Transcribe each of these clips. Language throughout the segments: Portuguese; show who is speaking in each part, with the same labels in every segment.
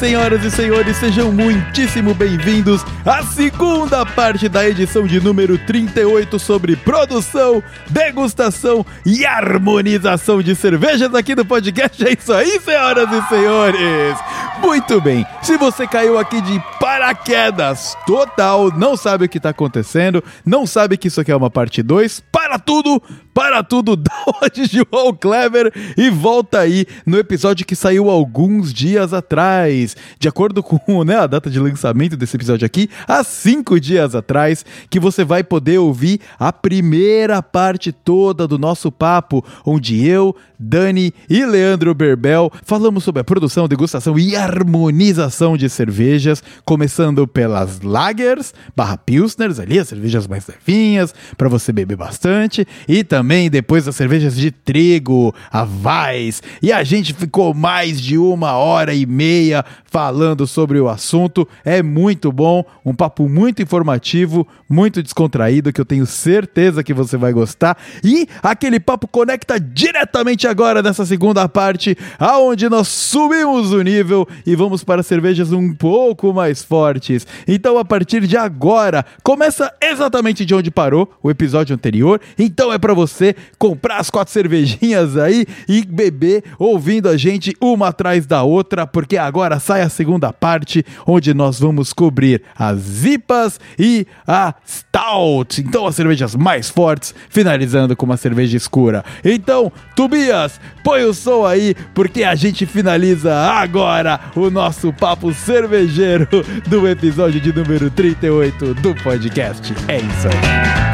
Speaker 1: senhoras e senhores, sejam muitíssimo bem-vindos à segunda parte da edição de número 38 sobre produção, degustação e harmonização de cervejas aqui no podcast. É isso aí, senhoras e senhores! Muito bem, se você caiu aqui de paraquedas total, não sabe o que está acontecendo, não sabe que isso aqui é uma parte 2, para tudo, para tudo, dá de João Clever e volta aí no episódio que saiu alguns dias atrás. De acordo com né, a data de lançamento desse episódio aqui, há cinco dias atrás, que você vai poder ouvir a primeira parte toda do nosso papo, onde eu, Dani e Leandro Berbel falamos sobre a produção, degustação e harmonização de cervejas, começando pelas lagers, barra pilsners, ali as cervejas mais levinhas, para você beber bastante, e também depois as cervejas de trigo, a Vais, e a gente ficou mais de uma hora e meia falando sobre o assunto. É muito bom, um papo muito informativo, muito descontraído, que eu tenho certeza que você vai gostar. E aquele papo conecta diretamente agora nessa segunda parte, aonde nós subimos o nível e vamos para cervejas um pouco mais fortes. Então, a partir de agora, começa exatamente de onde parou o episódio anterior. Então, é para você comprar as quatro cervejinhas aí e beber ouvindo a gente uma atrás da outra, porque agora sai a segunda parte, onde nós vamos cobrir as IPAs e a Stout. Então, as cervejas mais fortes, finalizando com uma cerveja escura. Então, Tobias, põe o som aí, porque a gente finaliza agora o nosso papo cervejeiro do episódio de número 38 do podcast. É isso aí.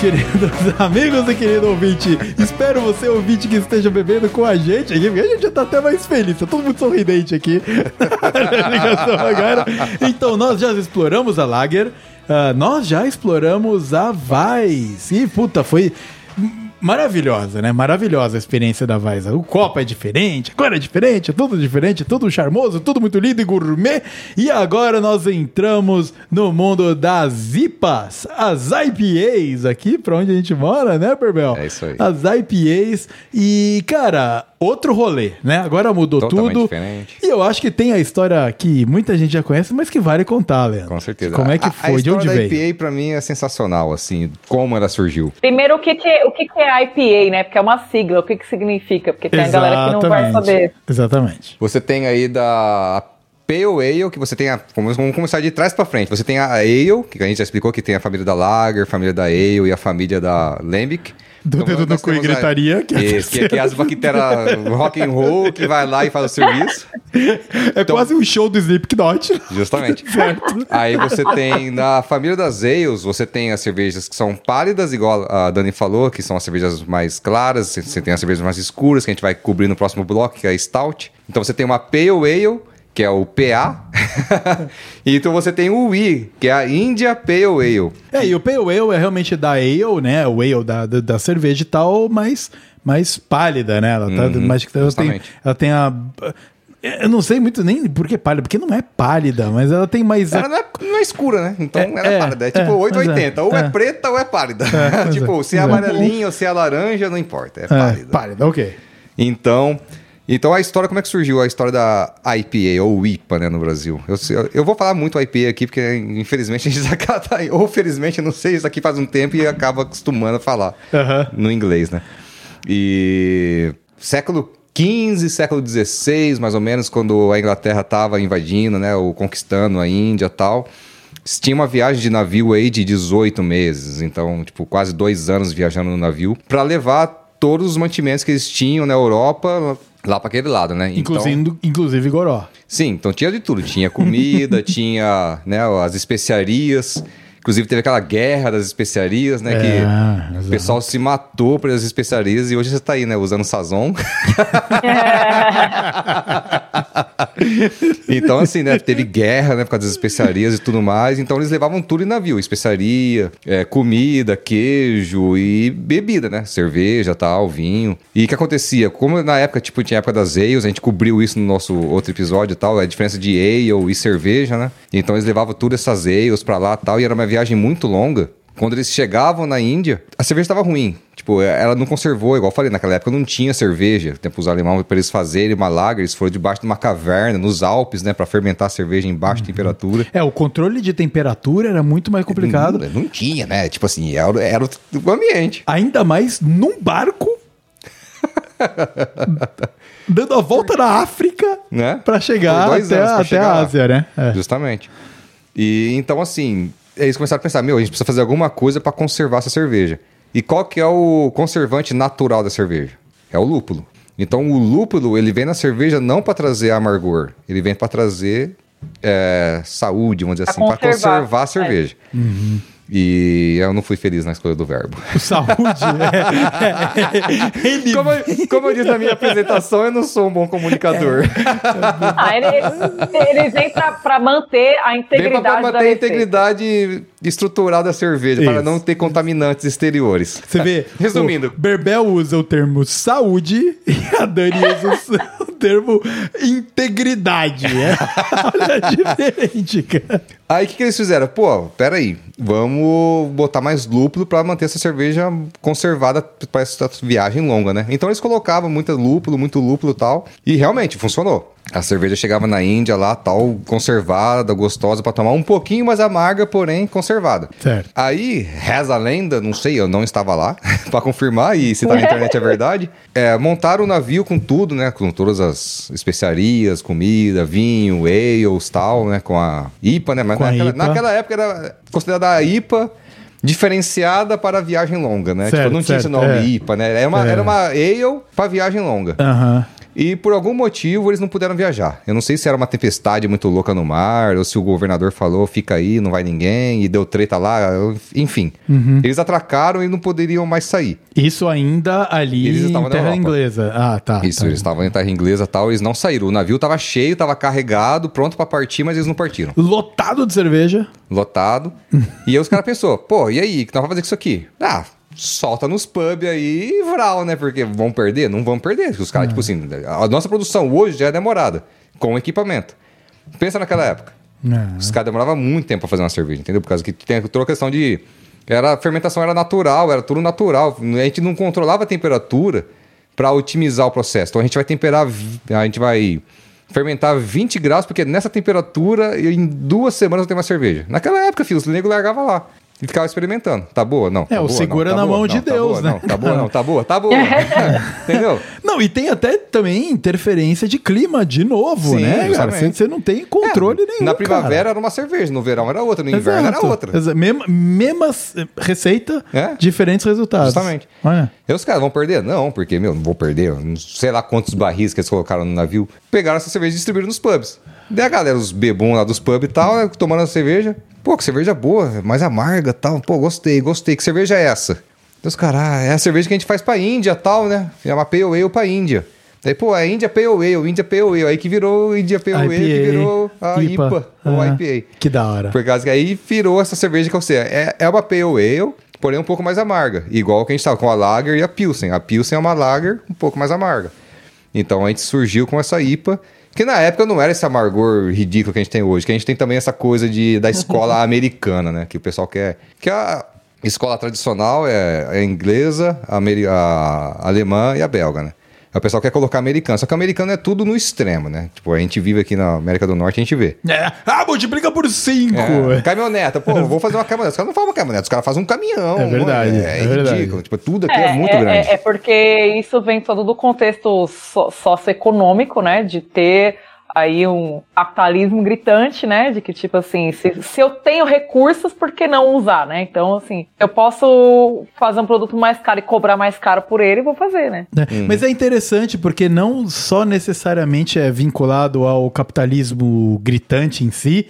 Speaker 1: Queridos amigos e querido ouvinte. Espero você, ouvinte, que esteja bebendo com a gente aqui, porque a gente já tá até mais feliz. Tá todo mundo sorridente aqui. então, nós já exploramos a Lager, uh, nós já exploramos a Vais. E, puta, foi maravilhosa, né? Maravilhosa a experiência da Vaisa. O copo é diferente, agora é diferente, é tudo diferente, tudo charmoso, tudo muito lindo e gourmet. E agora nós entramos no mundo das IPAs, as IPAs, aqui pra onde a gente mora, né, Berbel?
Speaker 2: É isso aí.
Speaker 1: As IPAs. E, cara, outro rolê, né? Agora mudou Totalmente tudo. Diferente. E eu acho que tem a história que muita gente já conhece, mas que vale contar, Leandro.
Speaker 2: Com certeza.
Speaker 1: Como é que foi? A, a de onde
Speaker 2: da
Speaker 1: veio?
Speaker 2: IPA para mim é sensacional, assim, como ela surgiu.
Speaker 3: Primeiro, o que, que, o que, que é IPA, né? Porque é uma sigla. O que, que significa? Porque tem Exatamente. a galera que não vai saber.
Speaker 1: Exatamente.
Speaker 2: Você tem aí da Pale Ale, que você tem a. Vamos começar de trás para frente. Você tem a Ale, que a gente já explicou que tem a família da Lager, família da Ale e a família da Lambic.
Speaker 1: Do então, dedo no cu e gritaria.
Speaker 2: Que, é, que, que é as bactérias rock and roll que vai lá e faz o serviço.
Speaker 1: É então, quase um show do Slipknot.
Speaker 2: Justamente. certo. Aí você tem, na família das ales, você tem as cervejas que são pálidas, igual a Dani falou, que são as cervejas mais claras. Você tem as cervejas mais escuras, que a gente vai cobrir no próximo bloco, que é a Stout. Então você tem uma Pale Ale, que é o PA. então você tem o I, que é a India Pale Ale.
Speaker 1: É, e o Pale Ale é realmente da ale, né? O ale da, da, da cerveja e tal, mas mais pálida, né? Ela tá uhum, mais ela tem, ela tem a eu não sei muito nem por que pálida, porque não é pálida, mas ela tem mais.
Speaker 2: Ela não é, não é escura, né? Então é, ela é, é pálida. É tipo é, 880. ou é, é, preta ou é pálida. É, tipo, se é amarelinha ou se é laranja, não importa. É pálida.
Speaker 1: pálida, ok.
Speaker 2: Então, então a história, como é que surgiu a história da IPA ou IPA, né, no Brasil? Eu, eu vou falar muito IPA aqui, porque infelizmente a gente acaba, ou felizmente, não sei, isso aqui faz um tempo e acaba acostumando a falar no inglês, né? E século 15, século 16, mais ou menos, quando a Inglaterra estava invadindo, né, ou conquistando a Índia e tal, tinha uma viagem de navio aí de 18 meses, então, tipo, quase dois anos viajando no navio, para levar todos os mantimentos que eles tinham na Europa lá para aquele lado, né?
Speaker 1: Inclusive, então, inclusive Goró.
Speaker 2: Sim, então tinha de tudo. Tinha comida, tinha né, as especiarias. Inclusive teve aquela guerra das especiarias, né? É, que exatamente. o pessoal se matou pelas especiarias e hoje você está aí, né? Usando Sazon. então, assim, né? Teve guerra, né? Por causa das especiarias e tudo mais. Então, eles levavam tudo em navio: especiaria, é, comida, queijo e bebida, né? Cerveja, tal, vinho. E o que acontecia? Como na época, tipo, tinha a época das ales, a gente cobriu isso no nosso outro episódio e tal, a diferença de ale e cerveja, né? Então, eles levavam tudo essas ales pra lá tal. E era uma viagem muito longa. Quando eles chegavam na Índia, a cerveja estava ruim. Tipo, ela não conservou, igual eu falei, naquela época não tinha cerveja. Tempo os alemães, para eles fazerem uma lager, eles foram debaixo de uma caverna, nos Alpes, né, para fermentar a cerveja em baixa uhum. temperatura.
Speaker 1: É, o controle de temperatura era muito mais complicado.
Speaker 2: Não, não tinha, né? Tipo assim, era, era o ambiente.
Speaker 1: Ainda mais num barco. dando a volta na África né? para chegar até, até chegar a Ásia, né?
Speaker 2: É. Justamente. E então, assim, eles começaram a pensar, meu, a gente precisa fazer alguma coisa para conservar essa cerveja. E qual que é o conservante natural da cerveja? É o lúpulo. Então o lúpulo ele vem na cerveja não para trazer amargor, ele vem para trazer é, saúde, vamos dizer pra assim, para conservar a cerveja. É. Uhum. E eu não fui feliz na escolha do verbo.
Speaker 1: Saúde,
Speaker 2: é. Ele... como, como, eu disse na minha apresentação, eu não sou um bom comunicador.
Speaker 3: Ah, eles vêm para manter a integridade
Speaker 2: para manter a integridade estrutural da cerveja, Isso. para não ter contaminantes exteriores.
Speaker 1: Você vê, resumindo, Berbel usa o termo saúde e a Dani usa o termo integridade. É? Olha, diferente, cara.
Speaker 2: Aí o que, que eles fizeram? Pô, peraí, vamos botar mais lúpulo para manter essa cerveja conservada para essa viagem longa, né? Então eles colocavam muito lúpulo, muito lúpulo e tal, e realmente funcionou. A cerveja chegava na Índia lá, tal, conservada, gostosa, para tomar um pouquinho mais amarga, porém conservada.
Speaker 1: Certo.
Speaker 2: Aí, reza a lenda, não sei, eu não estava lá, para confirmar, e se tá na internet é verdade. É, montaram o navio com tudo, né? Com todas as especiarias, comida, vinho, ales, tal, né? Com a IPA, né? Mas naquela, IPA. naquela época era considerada a IPA diferenciada para viagem longa, né? Certo, tipo, não tinha certo, esse nome é. IPA, né? Era uma, é. era uma ale para viagem longa.
Speaker 1: Aham. Uhum.
Speaker 2: E por algum motivo eles não puderam viajar. Eu não sei se era uma tempestade muito louca no mar, ou se o governador falou, fica aí, não vai ninguém, e deu treta lá, enfim. Uhum. Eles atracaram e não poderiam mais sair.
Speaker 1: Isso ainda ali eles em terra inglesa. Ah, tá.
Speaker 2: Isso,
Speaker 1: tá.
Speaker 2: eles estavam em terra inglesa e tal, eles não saíram. O navio estava cheio, estava carregado, pronto para partir, mas eles não partiram.
Speaker 1: Lotado de cerveja.
Speaker 2: Lotado. e aí os caras pensou, pô, e aí, o que nós vamos fazer com isso aqui? Ah, solta nos pubs aí e vral, né? Porque vão perder? Não vão perder. Os caras, tipo assim, a nossa produção hoje já é demorada, com equipamento. Pensa naquela época. Não. Os caras demoravam muito tempo pra fazer uma cerveja, entendeu? Por causa que tem toda a questão de. Era, a fermentação era natural, era tudo natural. A gente não controlava a temperatura para otimizar o processo. Então a gente vai temperar, a gente vai fermentar 20 graus, porque nessa temperatura, em duas semanas eu tenho uma cerveja. Naquela época, filho, os negros largavam lá e ficava experimentando. Tá boa? Não. Tá
Speaker 1: é,
Speaker 2: o
Speaker 1: boa, segura não, tá na boa, mão não, de
Speaker 2: tá
Speaker 1: Deus,
Speaker 2: boa,
Speaker 1: né?
Speaker 2: Não, tá boa, não, tá boa, tá boa. Entendeu?
Speaker 1: Não, e tem até também interferência de clima de novo, Sim, né, cara? Você não tem controle é, nenhum.
Speaker 2: Na primavera cara. era uma cerveja, no verão era outra, no Exato. inverno era outra.
Speaker 1: Exato. Mesma, mesma receita, é? diferentes resultados.
Speaker 2: Justamente. Olha. E os caras vão perder? Não, porque, meu, não vou perder. Sei lá quantos barris que eles colocaram no navio. Pegaram essa cerveja e distribuíram nos pubs. Daí a galera, os bebons lá dos pubs e tal, né, tomando a cerveja. Pô, que cerveja boa, mais amarga tal. Pô, gostei, gostei. Que cerveja é essa? Deus, cara, é a cerveja que a gente faz pra Índia tal, né? É uma Pale Ale pra Índia. Daí, pô, a Índia Pale Ale, Índia Pale Ale. Aí que virou Índia Pale Ale, que virou a IPA, IPA ou IPA.
Speaker 1: Que da hora.
Speaker 2: Por causa que aí virou essa cerveja que você é, é uma Pale Ale, porém um pouco mais amarga. Igual que a gente tava com a Lager e a Pilsen. A Pilsen é uma Lager um pouco mais amarga. Então a gente surgiu com essa IPA que na época não era esse amargor ridículo que a gente tem hoje, que a gente tem também essa coisa de, da escola americana, né? Que o pessoal quer. Que a escola tradicional é a inglesa, a, a alemã e a belga, né? O pessoal quer colocar americano. Só que americano é tudo no extremo, né? Tipo, a gente vive aqui na América do Norte, a gente vê.
Speaker 1: É. Ah, multiplica por cinco. É.
Speaker 2: Caminhoneta. Pô, vou fazer uma caminhoneta. Os caras não fazem uma caminhoneta, os caras fazem um caminhão.
Speaker 1: É verdade. É, é, é ridículo.
Speaker 2: Tipo, tudo aqui é, é muito grande.
Speaker 3: É, porque isso vem todo do contexto socioeconômico, né? De ter aí um capitalismo gritante, né? De que, tipo assim, se, se eu tenho recursos, por que não usar, né? Então, assim, eu posso fazer um produto mais caro e cobrar mais caro por ele, vou fazer, né?
Speaker 1: É, uhum. Mas é interessante porque não só necessariamente é vinculado ao capitalismo gritante em si,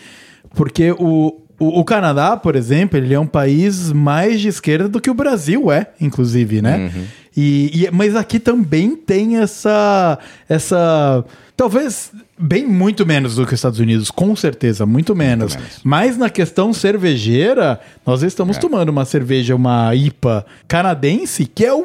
Speaker 1: porque o, O, o Canadá, por exemplo, ele é um país mais de esquerda do que o Brasil é, inclusive, né?
Speaker 2: Uhum.
Speaker 1: E, e- mas aqui também tem essa. essa talvez bem muito menos do que os Estados Unidos, com certeza, muito menos.
Speaker 2: menos.
Speaker 1: Mas na questão cervejeira, nós estamos
Speaker 2: É.
Speaker 1: tomando uma cerveja, uma IPA canadense, que é um.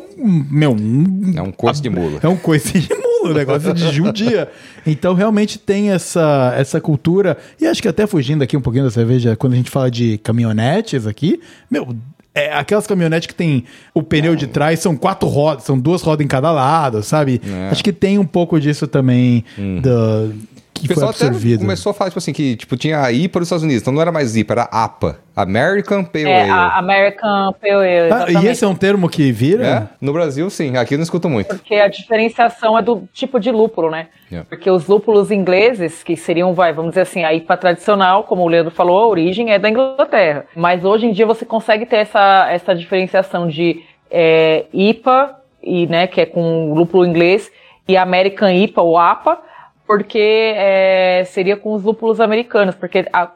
Speaker 1: Meu, um,
Speaker 2: É um coice de mula.
Speaker 1: É um coice de mula, negócio de judia. Então realmente tem essa, essa cultura. E acho que até fugindo aqui um pouquinho da cerveja, quando a gente fala de caminhonetes aqui, meu. É aquelas caminhonetes que tem o pneu de trás, são quatro rodas, são duas rodas em cada lado, sabe?
Speaker 2: É.
Speaker 1: Acho que tem um pouco disso também do, que
Speaker 2: O
Speaker 1: foi
Speaker 2: pessoal até
Speaker 1: absorvido.
Speaker 2: começou a falar, tipo assim, que tipo, tinha a IPA dos Estados Unidos. Então não era mais IPA, era APA. American Pale
Speaker 3: É,
Speaker 2: Ale.
Speaker 3: a American Pale Ale,
Speaker 1: Ah, e esse é um termo que vira?
Speaker 2: É? No Brasil, sim. Aqui eu não escuto muito.
Speaker 3: Porque a diferenciação é do tipo de lúpulo, né?
Speaker 2: Yeah.
Speaker 3: Porque os lúpulos ingleses, que seriam, vai, vamos dizer assim, a IPA tradicional, como o Leandro falou, a origem é da Inglaterra. Mas hoje em dia você consegue ter essa, essa diferenciação de é, IPA, e, né, que é com lúpulo inglês, e American IPA ou APA, porque é, seria com os lúpulos americanos, porque a-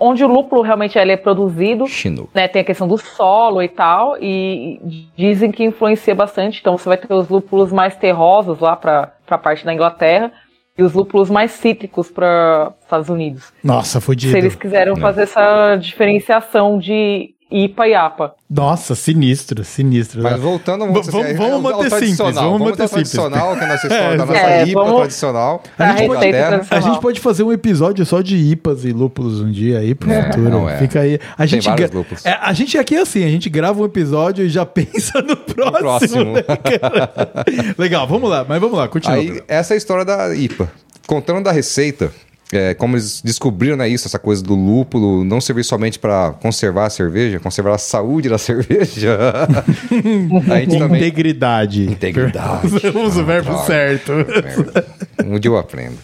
Speaker 3: onde o lúpulo realmente ele é produzido,
Speaker 2: Chinook.
Speaker 3: né, tem a questão do solo e tal, e dizem que influencia bastante. Então você vai ter os lúpulos mais terrosos lá para a parte da Inglaterra e os lúpulos mais cítricos para Estados Unidos.
Speaker 1: Nossa, fudido.
Speaker 3: Se eles quiseram fazer essa diferenciação de e APA.
Speaker 1: Nossa, sinistro, sinistro.
Speaker 2: Mas voltando,
Speaker 1: vamos-
Speaker 2: assim,
Speaker 1: vamos
Speaker 2: ao
Speaker 1: manter simples, vamos manter simples.
Speaker 2: tradicional, que é a nossa história
Speaker 1: É,
Speaker 2: da nossa
Speaker 3: é,
Speaker 2: IPA
Speaker 3: vamos-
Speaker 2: tradicional.
Speaker 3: A
Speaker 2: Inglaterra.
Speaker 3: tradicional.
Speaker 1: A gente pode fazer um episódio só de IPAs e lúpulos um dia aí pro
Speaker 2: É,
Speaker 1: futuro.
Speaker 2: não é.
Speaker 1: Fica aí. A gente, gra-
Speaker 2: lúpulos.
Speaker 1: É, a gente aqui é assim, a gente grava um episódio e já pensa no próximo.
Speaker 2: próximo.
Speaker 1: né, cara? Legal, vamos lá, mas vamos lá, continua.
Speaker 2: Aí, essa é a história da IPA. Contando da receita, é, como eles descobriram né, isso, essa coisa do lúpulo não servir somente para conservar a cerveja, conservar a saúde da cerveja. também.
Speaker 1: Integridade.
Speaker 2: Integridade.
Speaker 1: Usamos o verbo
Speaker 2: droga.
Speaker 1: certo.
Speaker 2: Um dia eu aprendo.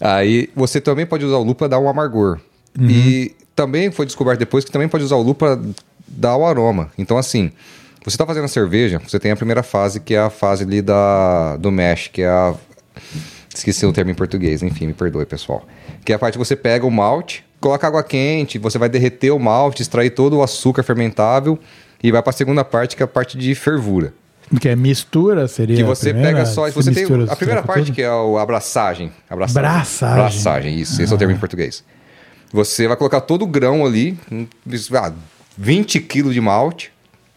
Speaker 2: Aí você também pode usar o lúpulo para dar um amargor.
Speaker 1: Uhum.
Speaker 2: E também foi descoberto depois que também pode usar o lúpulo para dar o aroma. Então, assim, você está fazendo a cerveja, você tem a primeira fase, que é a fase ali da, do mash, que é a. Esqueci o termo em português, enfim, me perdoe, pessoal. Que é a parte que você pega o malte, coloca água quente, você vai derreter o malte, extrair todo o açúcar fermentável e vai para a segunda parte, que é a parte de fervura.
Speaker 1: Que é mistura, seria.
Speaker 2: Que você
Speaker 1: primeira?
Speaker 2: pega só. Você tem a primeira parte
Speaker 1: trocos
Speaker 2: que é o abraçagem. Abraçagem.
Speaker 1: Braçagem.
Speaker 2: Abraçagem, isso. Esse é o termo em português. Você vai colocar todo o grão ali, um, ah, 20 quilos de malte,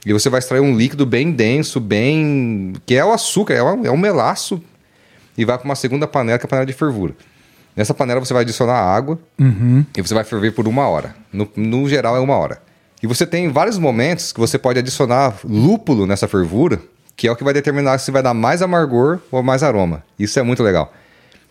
Speaker 2: e você vai extrair um líquido bem denso, bem. que é o açúcar, é um, é um melaço, e vai para uma segunda panela, que é a panela de fervura. Nessa panela você vai adicionar água
Speaker 1: Uhum.
Speaker 2: e você vai ferver por uma hora. No, no geral é uma hora. E você tem vários momentos que você pode adicionar lúpulo nessa fervura, que é o que vai determinar se vai dar mais amargor ou mais aroma. Isso é muito legal.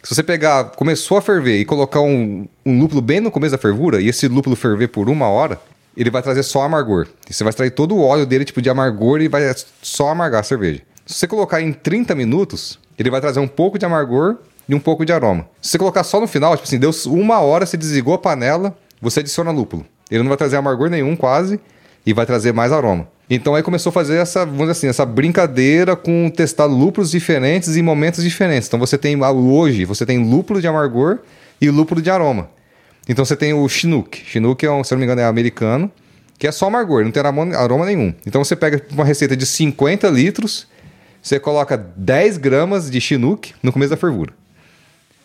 Speaker 2: Se você pegar, começou a ferver e colocar um, um lúpulo bem no começo da fervura, e esse lúpulo ferver por uma hora, ele vai trazer só amargor. E você vai extrair todo o óleo dele, tipo, de amargor, e vai só amargar a cerveja. Se você colocar em 30 minutos, ele vai trazer um pouco de amargor e um pouco de aroma. Se você colocar só no final, tipo assim, deu uma hora, você desligou a panela, você adiciona lúpulo. Ele não vai trazer amargor nenhum, quase, e vai trazer mais aroma. Então aí começou a fazer essa, vamos dizer assim, essa brincadeira com testar lúpulos diferentes em momentos diferentes. Então você tem hoje, você tem lúpulo de amargor e lúpulo de aroma. Então você tem o Chinook. Chinook é um, se não me engano, é americano, que é só amargor, não tem aroma nenhum. Então você pega uma receita de 50 litros, você coloca 10 gramas de Chinook no começo da fervura.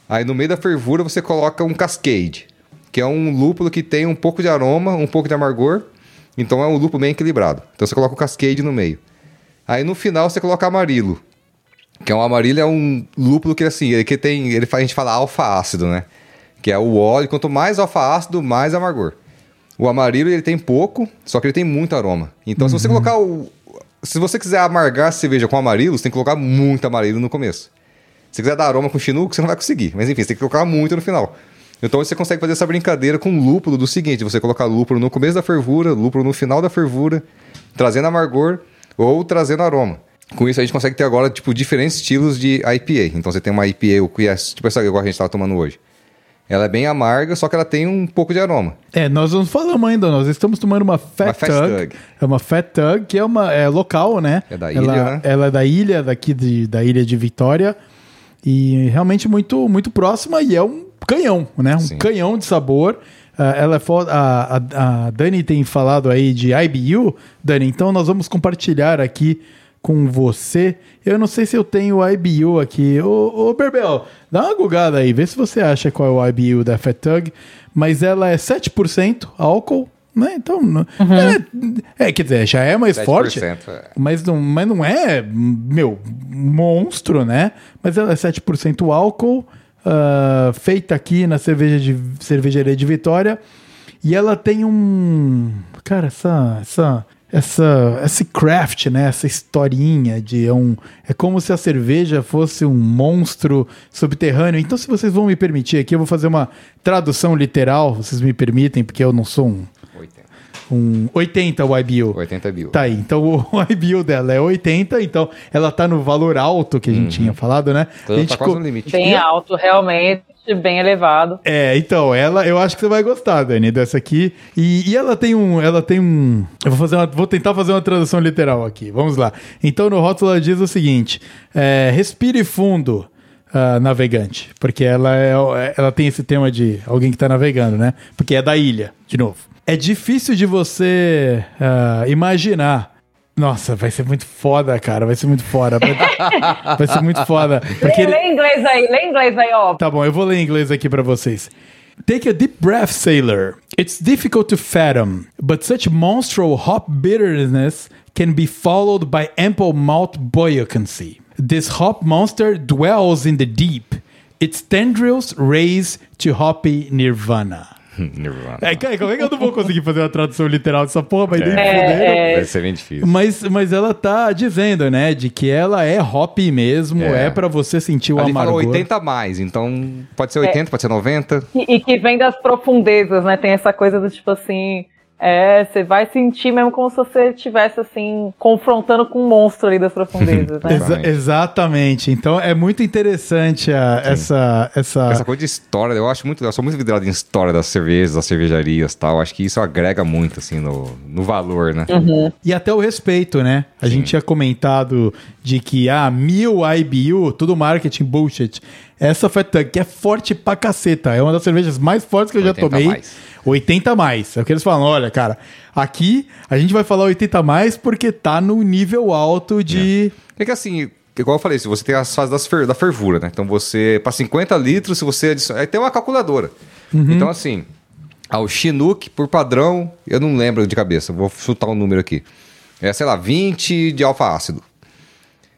Speaker 2: Aí no meio da fervura você coloca um Cascade, que é um lúpulo que tem um pouco de aroma, um pouco de amargor. Então é um lúpulo bem equilibrado. Então você coloca o Cascade no meio. Aí no final você coloca amarilo. Que é um amarilo é um lúpulo que assim, ele que tem, ele faz a gente fala alfa ácido, né? Que é o óleo, quanto mais alfa ácido, mais amargor. O amarilo ele tem pouco, só que ele tem muito aroma. Então se você colocar o se você quiser amargar a cerveja com amarilo, você tem que colocar muito amarilo no começo. Se quiser dar aroma com chinook, você não vai conseguir. Mas enfim, você tem que colocar muito no final. Então você consegue fazer essa brincadeira com lúpulo do seguinte: você colocar lúpulo no começo da fervura, lúpulo no final da fervura, trazendo amargor ou trazendo aroma. Com isso a gente consegue ter agora tipo diferentes estilos de IPA. Então você tem uma IPA que é tipo essa igual a gente estava tomando hoje. Ela é bem amarga, só que ela tem um pouco de aroma.
Speaker 1: É, nós não falamos ainda, nós estamos tomando uma Fat,
Speaker 2: Uma Fat
Speaker 1: Tug.
Speaker 2: Tug.
Speaker 1: É uma Fat Tug, que é uma é local, né?
Speaker 2: É da
Speaker 1: ela,
Speaker 2: ilha, né?
Speaker 1: Ela é da ilha, daqui de, da ilha de Vitória. E realmente muito, muito próxima e é um canhão, né? Um
Speaker 2: Sim.
Speaker 1: canhão de sabor. ah, ela é foda. A, a, a Dani tem falado aí de IBU, Dani, então nós vamos compartilhar aqui com você. Eu não sei se eu tenho o IBU aqui. Ô, ô Berbel, dá uma gugada aí, vê se você acha qual é o IBU da Fat Tug. Mas ela é 7% álcool, né? Então, não- é, é, quer dizer, já é mais
Speaker 2: 7%,
Speaker 1: forte.
Speaker 2: é.
Speaker 1: Mas não, mas não é, meu, monstro, né? Mas ela é 7% álcool, ah, feita aqui na cerveja de, cervejaria de Vitória. E ela tem um. Cara, essa. essa essa, esse craft, né? Essa historinha de é um. É como se a cerveja fosse um monstro subterrâneo. Então, se vocês vão me permitir aqui, eu vou fazer uma tradução literal. Vocês me permitem, porque eu não sou um.
Speaker 2: 80.
Speaker 1: um 80 o IBU.
Speaker 2: 80 mil.
Speaker 1: Tá aí, então o IBU dela é 80, então ela tá no valor alto que a gente tinha falado, né?
Speaker 2: Então
Speaker 1: a
Speaker 2: tá
Speaker 1: gente
Speaker 2: quase
Speaker 1: co-
Speaker 2: no limite.
Speaker 3: Bem alto, realmente, bem elevado.
Speaker 1: É, então, ela, eu acho que você vai gostar, Dani, dessa aqui. E, e ela tem um, ela tem um, eu vou fazer uma, vou tentar fazer uma tradução literal aqui. Vamos lá. Então no rótulo ela diz o seguinte: é, respire fundo. ah, navegante, porque ela, é, ela tem esse tema de alguém que tá navegando, né? Porque é da ilha, de novo. É difícil de você ah, imaginar. Nossa, vai ser muito foda, cara. Vai ser muito foda. Vai, vai ser muito foda. Porque
Speaker 3: Lê,
Speaker 1: ele-
Speaker 3: lê inglês aí, lê inglês aí, ó.
Speaker 1: Tá bom, eu vou ler em inglês aqui pra vocês. Take a deep breath, sailor. It's difficult to fathom, but such monstrous hop bitterness can be followed by ample malt buoyancy. This hop monster dwells in the deep. Its tendrils raise to hoppy nirvana.
Speaker 2: Nirvana.
Speaker 1: É, cara, como é que eu não vou conseguir fazer uma tradução literal dessa porra, mas nem fudendo.
Speaker 3: É,
Speaker 2: Vai ser bem difícil.
Speaker 1: Mas, mas ela tá dizendo, né, de que ela é hop mesmo, é,
Speaker 2: É.
Speaker 1: pra você sentir o
Speaker 2: Ali fala
Speaker 1: amargor.
Speaker 2: 80 a mais, então pode ser 80, pode ser 90.
Speaker 3: E, e que vem das profundezas, né? Tem essa coisa do tipo assim. É, você vai sentir mesmo como se você estivesse assim, confrontando com um monstro ali das profundezas, né?
Speaker 1: Exa-
Speaker 2: Exatamente.
Speaker 1: Então é muito interessante a- essa, essa.
Speaker 2: Essa coisa de história, eu acho muito. Eu sou muito vidrado em história das cervejas, das cervejarias e tal. Acho que isso agrega muito, assim, no, no valor, né?
Speaker 1: E até o respeito, né? A gente tinha comentado de que, ah, mil IBU, tudo marketing bullshit. Essa Fat que é forte pra caceta. É uma das cervejas mais fortes que eu já
Speaker 2: 80
Speaker 1: tomei.
Speaker 2: mais.
Speaker 1: 80 mais. É o que eles falam, olha, cara, aqui a gente vai falar 80 mais porque tá no nível alto de.
Speaker 2: É que assim, igual eu falei, se você tem as fases das fer- da fervura, né? Então você, para 50 litros, se você adicionar. Aí tem uma calculadora. Então, assim, ao Chinook, por padrão, eu não lembro de cabeça, vou chutar um número aqui. É, sei lá, 20 de alfa ácido.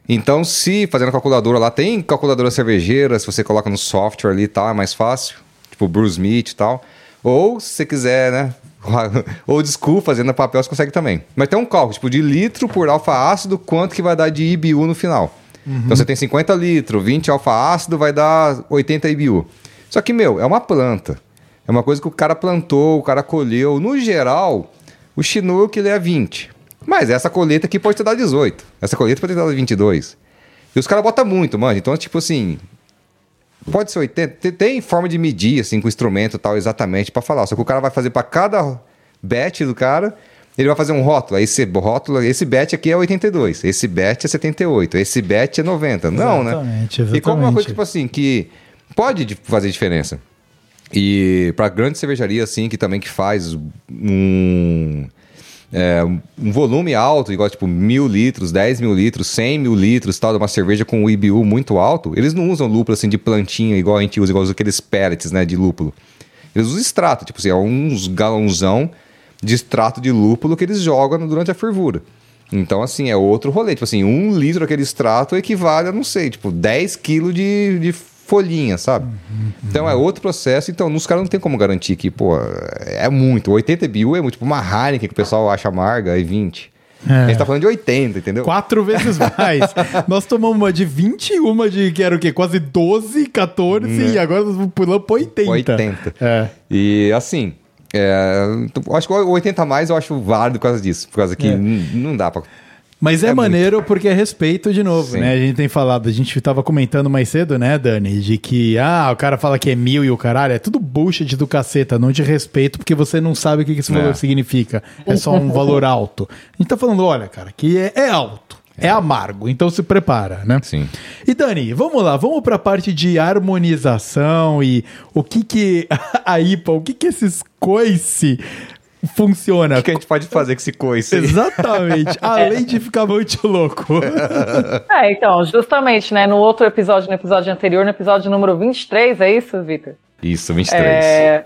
Speaker 2: Então, se fazendo a calculadora lá, tem calculadora cervejeira, se você coloca no software ali e tal, é mais fácil. Tipo Bruce Smith e tal. Ou, se você quiser, né? Ou school, fazendo a papel, você consegue também. Mas tem um cálculo, tipo, de litro por alfa ácido, quanto que vai dar de IBU no final. Então você tem 50 litros, 20 alfa ácido vai dar 80 IBU. Só que, meu, é uma planta. É uma coisa que o cara plantou, o cara colheu. No geral, o Chinook ele é 20. Mas essa colheita aqui pode ter dado 18. Essa colheita pode ter dado 22. E os caras botam muito, mano. Então, tipo assim, Pode ser 80. Tem, forma de medir, assim, com o instrumento e tal, exatamente, pra falar. Só que o cara vai fazer pra cada batch do cara, ele vai fazer um rótulo. Aí esse rótulo, esse batch aqui é 82, esse batch é 78, esse batch é 90. Não, né?
Speaker 1: Exatamente,
Speaker 2: E como uma
Speaker 1: exatamente.
Speaker 2: coisa, tipo assim, que pode de- fazer diferença. E pra grande cervejaria, assim, que também que faz um, é, um volume alto, igual tipo mil litros, 10 mil litros, 100 mil litros, tal, de uma cerveja com um IBU muito alto, eles não usam lúpulo assim de plantinha, igual a gente usa, igual aqueles pellets, né, de lúpulo. Eles usam extrato, tipo assim, é uns galãozão de extrato de lúpulo que eles jogam durante a fervura. Então, assim, é outro rolê. Tipo assim, um litro daquele extrato equivale a, não sei, tipo, 10 quilos de, de folhinha, sabe? Então é outro processo. Então, nos caras não tem como garantir que, pô, é muito. 80 BU é muito, tipo uma Heineken que o pessoal acha amarga e 20. A gente tá falando de 80, entendeu?
Speaker 1: Quatro vezes mais. Nós tomamos uma de 20, uma de que era o quê? Quase 12, 14, e agora nós pulamos pra 80.
Speaker 2: 80.
Speaker 1: É.
Speaker 2: E assim, é, acho que o 80 a mais eu acho válido por causa disso. Por causa que
Speaker 1: É.
Speaker 2: não dá pra.
Speaker 1: Mas é,
Speaker 2: É
Speaker 1: maneiro porque é respeito de novo,
Speaker 2: Sim.
Speaker 1: né? A gente tem falado, a gente tava comentando mais cedo, né, Dani? De que, ah, o cara fala que é mil e o caralho, é tudo bullshit do caceta, não de respeito, porque você não sabe o que esse
Speaker 2: É.
Speaker 1: valor significa. É só um valor alto. A gente tá falando, olha, cara, que é, é alto. É amargo, então se prepara, né?
Speaker 2: Sim.
Speaker 1: E Dani, vamos lá, vamos para a parte de harmonização e o que que a IPA, o que que esses coice funciona.
Speaker 2: O que, a gente pode fazer com esse coice?
Speaker 1: Exatamente, além de ficar muito louco.
Speaker 3: É, então, justamente, né, no outro episódio, no episódio anterior, no episódio número 23, é isso, Vitor?
Speaker 2: Isso, 23.
Speaker 3: É,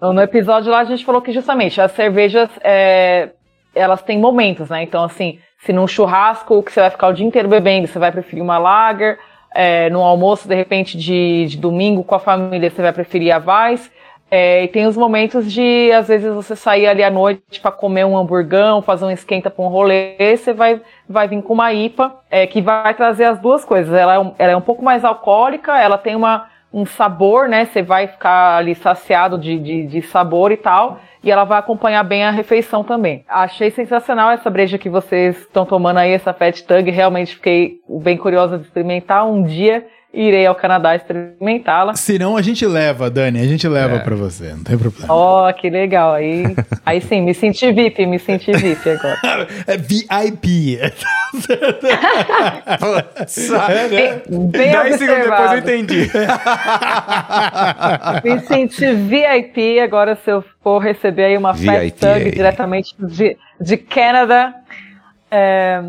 Speaker 3: no episódio lá a gente falou que justamente as cervejas, é, elas têm momentos, né? Então, assim, se num churrasco que você vai ficar o dia inteiro bebendo, você vai preferir uma lager, é, no almoço, de repente, de, de, domingo com a família, você vai preferir a Weiss. É, e tem os momentos de, às vezes, você sair ali à noite para comer um hamburgão, fazer um esquenta para um rolê, você vai, vai vir com uma IPA, é, que vai trazer as duas coisas. Ela é, um, ela é um pouco mais alcoólica, ela tem uma, um sabor, né? Você vai ficar ali saciado de, de, de sabor e tal e ela vai acompanhar bem a refeição também. Achei sensacional essa breja que vocês estão tomando aí, essa Fat Tug, realmente fiquei bem curiosa de experimentar. Um dia irei ao Canadá experimentá-la.
Speaker 1: Se não, a gente leva, Dani, a gente leva é. para você, não tem problema.
Speaker 3: Ó, oh, que legal. Aí, aí sim, me senti VIP, me senti VIP agora.
Speaker 1: é VIP.
Speaker 3: né? Bem, bem 10 segundos depois eu entendi. me senti VIP, agora se eu for receber aí uma VIP, Fat Tug diretamente de, de Canadá, é,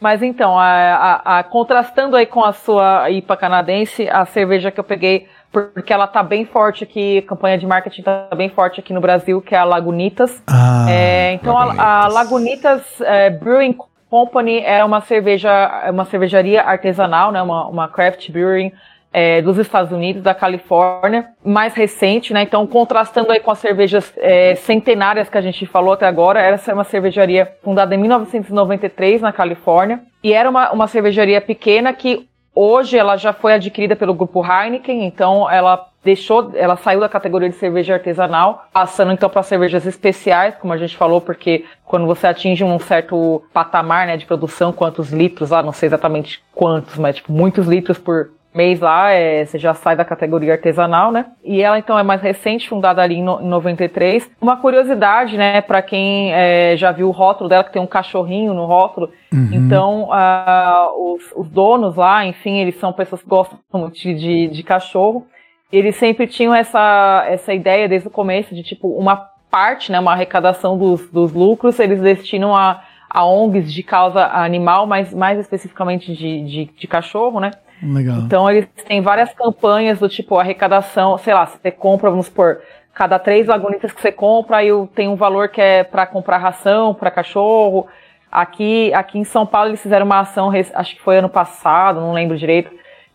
Speaker 3: mas então, a, a, a, contrastando aí com a sua IPA canadense, a cerveja que eu peguei, porque ela tá bem forte aqui, a campanha de marketing tá bem forte aqui no Brasil, que é a Lagunitas. Ah, é, então Lagunitas. A, a, Lagunitas é, Brewing Company é uma cerveja, é uma cervejaria artesanal, né, uma, uma craft brewing é, dos Estados Unidos, da Califórnia, mais recente, né? Então, contrastando aí com as cervejas é, centenárias que a gente falou até agora, essa é uma cervejaria fundada em 1993 na Califórnia e era uma, uma cervejaria pequena que hoje ela já foi adquirida pelo grupo Heineken, então ela deixou, ela saiu da categoria de cerveja artesanal, passando então para cervejas especiais, como a gente falou, porque quando você atinge um certo patamar, né, de produção, quantos litros lá, não sei exatamente quantos, mas tipo muitos litros por mês lá, é, você já sai da categoria artesanal, né? E ela então é mais recente, fundada ali em, no, em 93. Uma curiosidade, né, para quem é, já viu o rótulo dela, que tem um cachorrinho no rótulo. Uhum. Então, uh, os, os, donos lá, enfim, eles são pessoas que gostam muito de, de cachorro. Eles sempre tinham essa, essa ideia desde o começo de tipo uma parte, né, uma arrecadação dos, dos lucros, eles destinam a, a ONGs de causa animal, mas mais especificamente de, de, de cachorro, né?
Speaker 1: Legal.
Speaker 3: Então eles têm várias campanhas do tipo arrecadação, sei lá, você compra, vamos supor, cada três lagunitas que você compra, aí tem um valor que é para comprar ração para cachorro. Aqui, aqui em São Paulo eles fizeram uma ação, acho que foi ano passado, não lembro direito,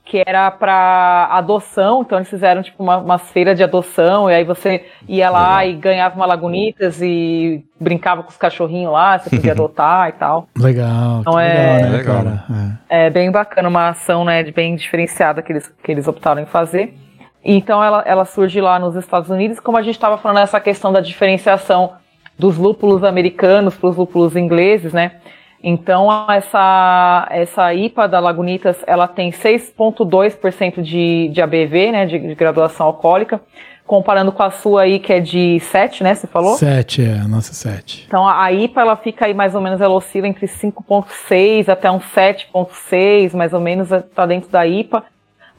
Speaker 3: que era para adoção, então eles fizeram tipo uma, uma feira de adoção, e aí você ia lá e ganhava uma lagunitas e brincava com os cachorrinhos lá, você podia adotar e tal.
Speaker 1: Legal,
Speaker 3: então é,
Speaker 1: legal, né,
Speaker 2: legal.
Speaker 3: Cara? É. é. bem bacana, uma ação né, bem diferenciada que eles, que eles optaram em fazer. Então ela, ela surge lá nos Estados Unidos, como a gente estava falando, essa questão da diferenciação dos lúpulos americanos para os lúpulos ingleses, né? Então, essa, essa IPA da Lagunitas, ela tem 6,2% de, de ABV, né, de, de, graduação alcoólica, comparando com a sua aí, que é de 7, né, você falou?
Speaker 1: 7, é, a nossa 7.
Speaker 3: Então, a IPA, ela fica aí mais ou menos, ela oscila entre 5,6 até um 7,6, mais ou menos, está dentro da IPA.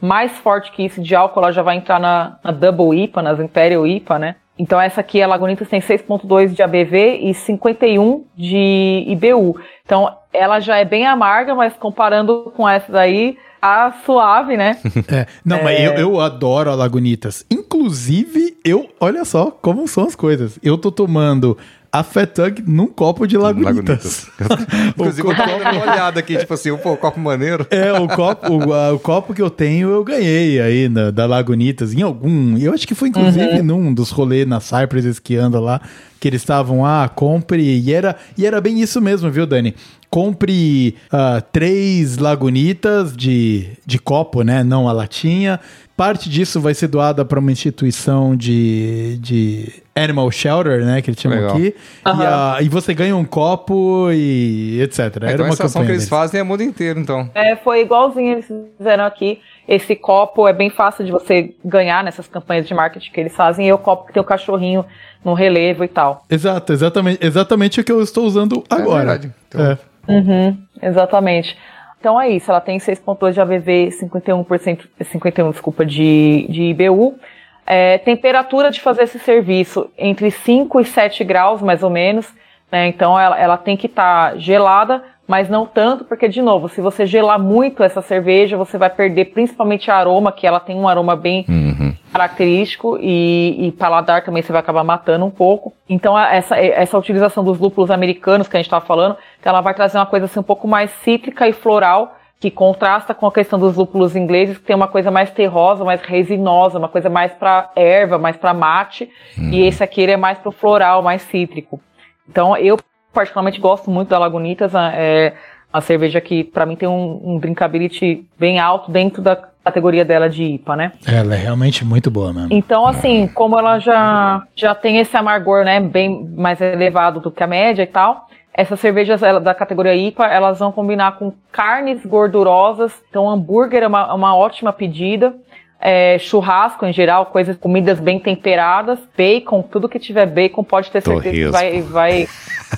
Speaker 3: Mais forte que isso de álcool, ela já vai entrar na, na Double IPA, nas Imperial IPA, né? Então essa aqui, a Lagunitas, tem 6.2 de ABV e 51 de IBU. Então ela já é bem amarga, mas comparando com essa daí, a suave, né?
Speaker 1: É, não, é... mas eu, eu adoro a Lagunitas. Inclusive, eu, olha só como são as coisas. Eu tô tomando a Fetug num copo de lagunitas. lagunitas.
Speaker 2: Inclusive, eu tô dando uma olhada aqui, tipo assim, pô, o copo maneiro.
Speaker 1: É, o copo, o, a, o, copo que eu tenho eu ganhei aí na, da Lagunitas, em algum. Eu acho que foi inclusive uhum. num dos rolês na Cypress que anda lá, que eles estavam, ah, compre. E era, e era bem isso mesmo, viu, Dani? Compre uh, três Lagunitas de, de copo, né? Não a latinha. Parte disso vai ser doada para uma instituição de, de Animal Shelter, né? Que eles chamam Legal. aqui. Uhum. E, a, e, você ganha um copo e etc.
Speaker 2: Era então, uma essa ação que eles deles. fazem é mundo inteiro, então.
Speaker 3: É, foi igualzinho eles fizeram aqui. Esse copo é bem fácil de você ganhar nessas campanhas de marketing que eles fazem. E é o copo que tem o cachorrinho no relevo e tal.
Speaker 1: Exato, exatamente, exatamente o que eu estou usando é agora. É verdade. Então... É.
Speaker 3: Uhum, exatamente. Então é isso, ela tem 6.2 de AVV, 51%, 51, desculpa, de, de IBU. É, temperatura de fazer esse serviço entre 5 e 7 graus, mais ou menos. Né? Então ela, ela tem que estar tá gelada, mas não tanto, porque, de novo, se você gelar muito essa cerveja, você vai perder principalmente aroma, que ela tem um aroma bem uhum. característico, e, e, paladar também você vai acabar matando um pouco. Então, essa, essa utilização dos lúpulos americanos que a gente estava falando, então ela vai trazer uma coisa assim um pouco mais cítrica e floral, que contrasta com a questão dos lúpulos ingleses, que tem uma coisa mais terrosa, mais resinosa, uma coisa mais para erva, mais para mate, uhum. e esse aqui ele é mais para o floral, mais cítrico. Então, eu particularmente gosto muito da Lagunitas. É a cerveja que, para mim, tem um, um, drinkability bem alto dentro da categoria dela de IPA, né?
Speaker 1: Ela é realmente muito boa mesmo.
Speaker 3: Então, assim, como ela já, já tem esse amargor, né, bem mais elevado do que a média e tal, essas cervejas da categoria IPA, elas vão combinar com carnes gordurosas. Então, hambúrguer é uma, uma ótima pedida é, churrasco em geral, coisas, comidas bem temperadas, bacon, tudo que tiver bacon pode ter certeza torresmo. que vai, vai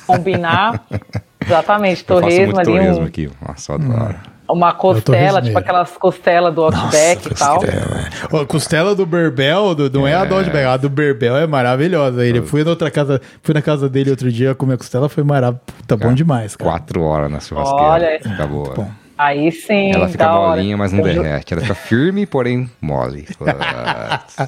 Speaker 3: combinar. Exatamente, torresmo ali.
Speaker 2: Torresmo um, aqui, nossa, adoro.
Speaker 3: Uma costela, tipo aquelas costelas do Outback e tal.
Speaker 1: A costela do Berbel, do, não é, é a do Outback, a do Berbel é maravilhosa. Ele fui na outra casa, fui na casa dele outro dia comer costela, foi maravilhoso. Tá bom demais,
Speaker 2: cara. Quatro horas na churrasqueira. Olha,
Speaker 3: tá boa. Bom. Aí sim.
Speaker 2: Ela fica molinha, mas não derrete. Ela fica firme, porém mole.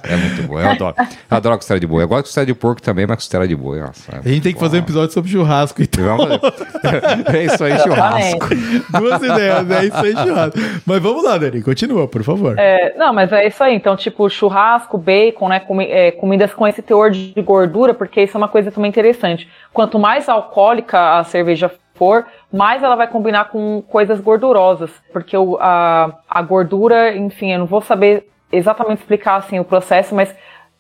Speaker 2: é muito bom. Eu adoro. Eu adoro costela de boi. Eu gosto de costela de porco também, mas costela de boi. Nossa,
Speaker 1: é a gente tem que fazer um episódio sobre churrasco, então.
Speaker 2: é isso aí, churrasco.
Speaker 1: Duas ideias, é isso aí, churrasco. Mas vamos lá, Dani, continua, por favor.
Speaker 3: É, não, mas é isso aí. Então, tipo, churrasco, bacon, né? Comi é, comidas com esse teor de gordura, porque isso é uma coisa também interessante. Quanto mais alcoólica a cerveja for, mais ela vai combinar com coisas gordurosas, porque o, a, a gordura, enfim, eu não vou saber exatamente explicar assim o processo, mas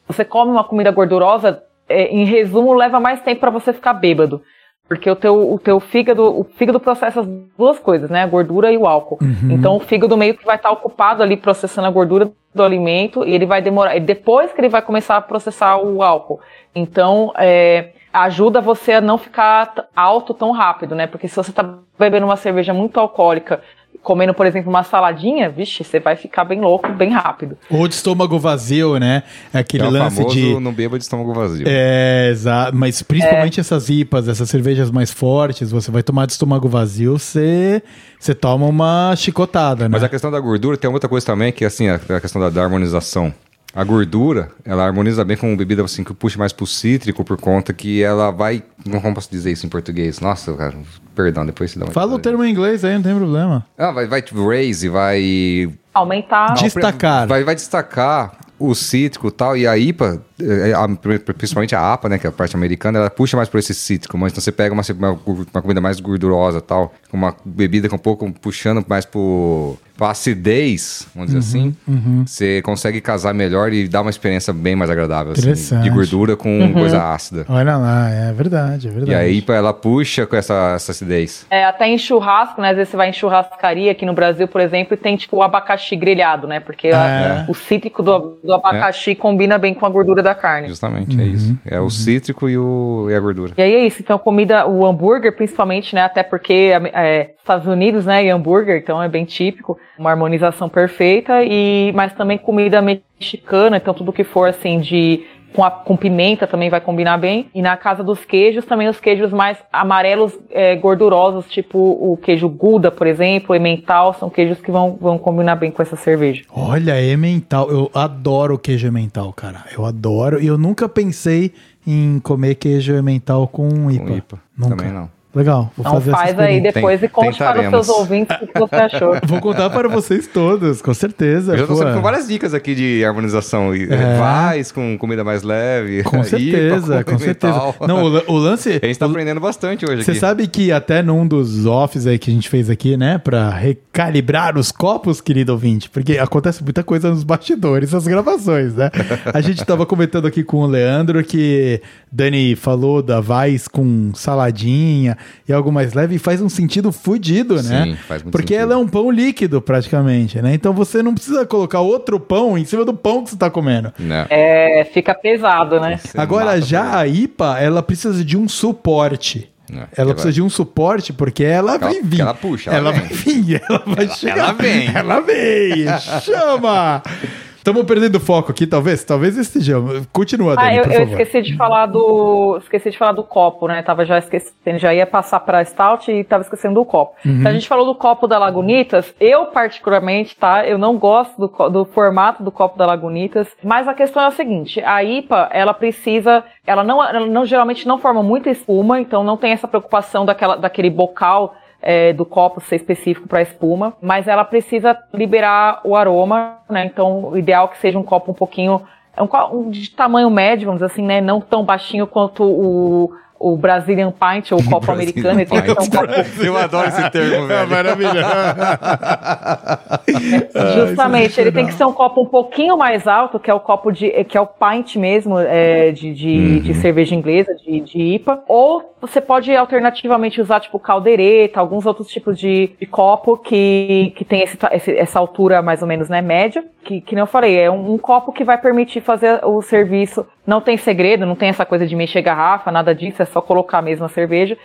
Speaker 3: você come uma comida gordurosa, é, em resumo, leva mais tempo para você ficar bêbado. Porque o teu, o teu fígado, o fígado processa as duas coisas, né? A gordura e o álcool. Uhum. Então o fígado meio que vai estar ocupado ali processando a gordura do alimento e ele vai demorar. E depois que ele vai começar a processar o álcool. Então, é, ajuda você a não ficar alto tão rápido, né? Porque se você tá bebendo uma cerveja muito alcoólica, comendo, por exemplo, uma saladinha, vixe, você vai ficar bem louco, bem rápido.
Speaker 1: Ou de estômago vazio, né? É aquele é lance de.
Speaker 2: Não beba de estômago vazio.
Speaker 1: É, exato. Mas principalmente é. essas IPAs, essas cervejas mais fortes, você vai tomar de estômago vazio, você, você toma uma chicotada, né?
Speaker 2: Mas a questão da gordura tem outra coisa também, que é assim, a questão da, da harmonização. A gordura, ela harmoniza bem com bebida assim que puxa mais pro cítrico por conta que ela vai, como posso dizer isso em português? Nossa, cara, perdão, depois se dá uma
Speaker 1: Fala o termo em inglês aí, não tem problema.
Speaker 2: Ah, vai vai raise, vai
Speaker 3: aumentar,
Speaker 1: destacar.
Speaker 2: Vai vai destacar o cítrico e tal, e a IPA, é, principalmente a APA, né, que é a parte americana, ela puxa mais por esse cítrico, mas então você pega uma, uma, uma comida mais gordurosa tal, uma bebida com um pouco puxando mais pro a acidez, vamos dizer uhum, assim, uhum. você consegue casar melhor e dar uma experiência bem mais agradável, assim, de gordura com uhum. coisa ácida.
Speaker 1: Olha lá, é verdade, é verdade.
Speaker 2: E aí ela puxa com essa, essa acidez.
Speaker 3: É, até em churrasco, né, às vezes você vai em churrascaria, aqui no Brasil, por exemplo, e tem tipo o abacaxi grelhado, né, porque é. a, o cítrico do, do abacaxi é. combina bem com a gordura da carne.
Speaker 2: Justamente, é isso. Uhum. É o uhum. cítrico e, o, e a gordura.
Speaker 3: E aí é isso, então comida, o hambúrguer principalmente, né, até porque é, Estados Unidos, né, e hambúrguer, então é bem típico, uma harmonização perfeita, e mas também comida mexicana, então tudo que for assim de com, a, com pimenta também vai combinar bem. E na casa dos queijos, também os queijos mais amarelos, é, gordurosos, tipo o queijo Gouda, por exemplo, emmental, são queijos que vão, vão combinar bem com essa cerveja.
Speaker 1: Olha, emmental, eu adoro queijo emmental, cara. Eu adoro, e eu nunca pensei em comer queijo emmental com IPA. Com IPA. Nunca.
Speaker 2: Também não.
Speaker 1: Legal.
Speaker 3: Vou então faz aí depois e conte para os seus ouvintes o que você achou.
Speaker 1: Vou contar para vocês todos, com certeza.
Speaker 2: Eu estou com várias dicas aqui de harmonização. É. Vais com comida mais leve.
Speaker 1: Com certeza, com, certeza. Não, o, o, lance...
Speaker 2: A gente está aprendendo bastante hoje
Speaker 1: Você sabe que até num dos offs aí que a gente fez aqui, né, para recalibrar os copos, querido ouvinte, porque acontece muita coisa nos bastidores, nas gravações, né? A gente estava comentando aqui com o Leandro que Dani falou da Vais com saladinha, e algo mais leve, faz um sentido fudido, né? Sim, faz muito Porque sentido. ela é um pão líquido, praticamente, né? Então você não precisa colocar outro pão em cima do pão que você tá comendo.
Speaker 3: Não. É, fica pesado, né?
Speaker 1: Agora, já a IPA, ela precisa de um suporte ela
Speaker 2: ela-
Speaker 1: precisa de um suporte porque ela,
Speaker 2: Ela-
Speaker 1: vai vir.
Speaker 2: ela puxa, ela
Speaker 1: ela
Speaker 2: vem.
Speaker 1: vai vir, ela vai chegar.
Speaker 2: ela vem.
Speaker 1: Ela vem. Chama! Estamos perdendo foco aqui, talvez? Talvez estejamos. Continua, Dani,
Speaker 3: Ah, eu,
Speaker 1: por
Speaker 3: eu
Speaker 1: favor.
Speaker 3: esqueci de falar do. Esqueci de falar do copo, né? Tava já esquecendo, já ia passar pra Stout e tava esquecendo do copo.
Speaker 1: Uhum.
Speaker 3: Então a gente falou do copo da Lagunitas. Eu, particularmente, tá? Eu não gosto do, do formato do copo da Lagunitas. Mas a questão é a seguinte: a IPA, ela precisa. Ela não, ela não geralmente não forma muita espuma, então não tem essa preocupação daquela, daquele bocal é, do copo ser específico para espuma, mas ela precisa liberar o aroma, né? Então, o ideal é que seja um copo um pouquinho é um, de tamanho médio, vamos dizer assim, né? Não tão baixinho quanto o, o Brazilian Pint ou o copo americano. Ele tem que ser um copo
Speaker 2: Eu adoro esse termo,
Speaker 1: É
Speaker 2: velho.
Speaker 1: maravilhoso.
Speaker 3: Justamente,
Speaker 1: é
Speaker 3: ele tem que ser um copo um pouquinho mais alto, que é o copo de. que é o pint mesmo, é, de, de, de cerveja inglesa, de, de IPA. Ou você pode alternativamente usar, tipo, caldeireta, alguns outros tipos de, de copo que, que tem esse esse- essa altura mais ou menos, né, média. Que, que nem eu falei, é um, um copo que vai permitir fazer o serviço. Não tem segredo, não tem essa coisa de mexer garrafa, nada disso, é só colocar mesmo a cerveja.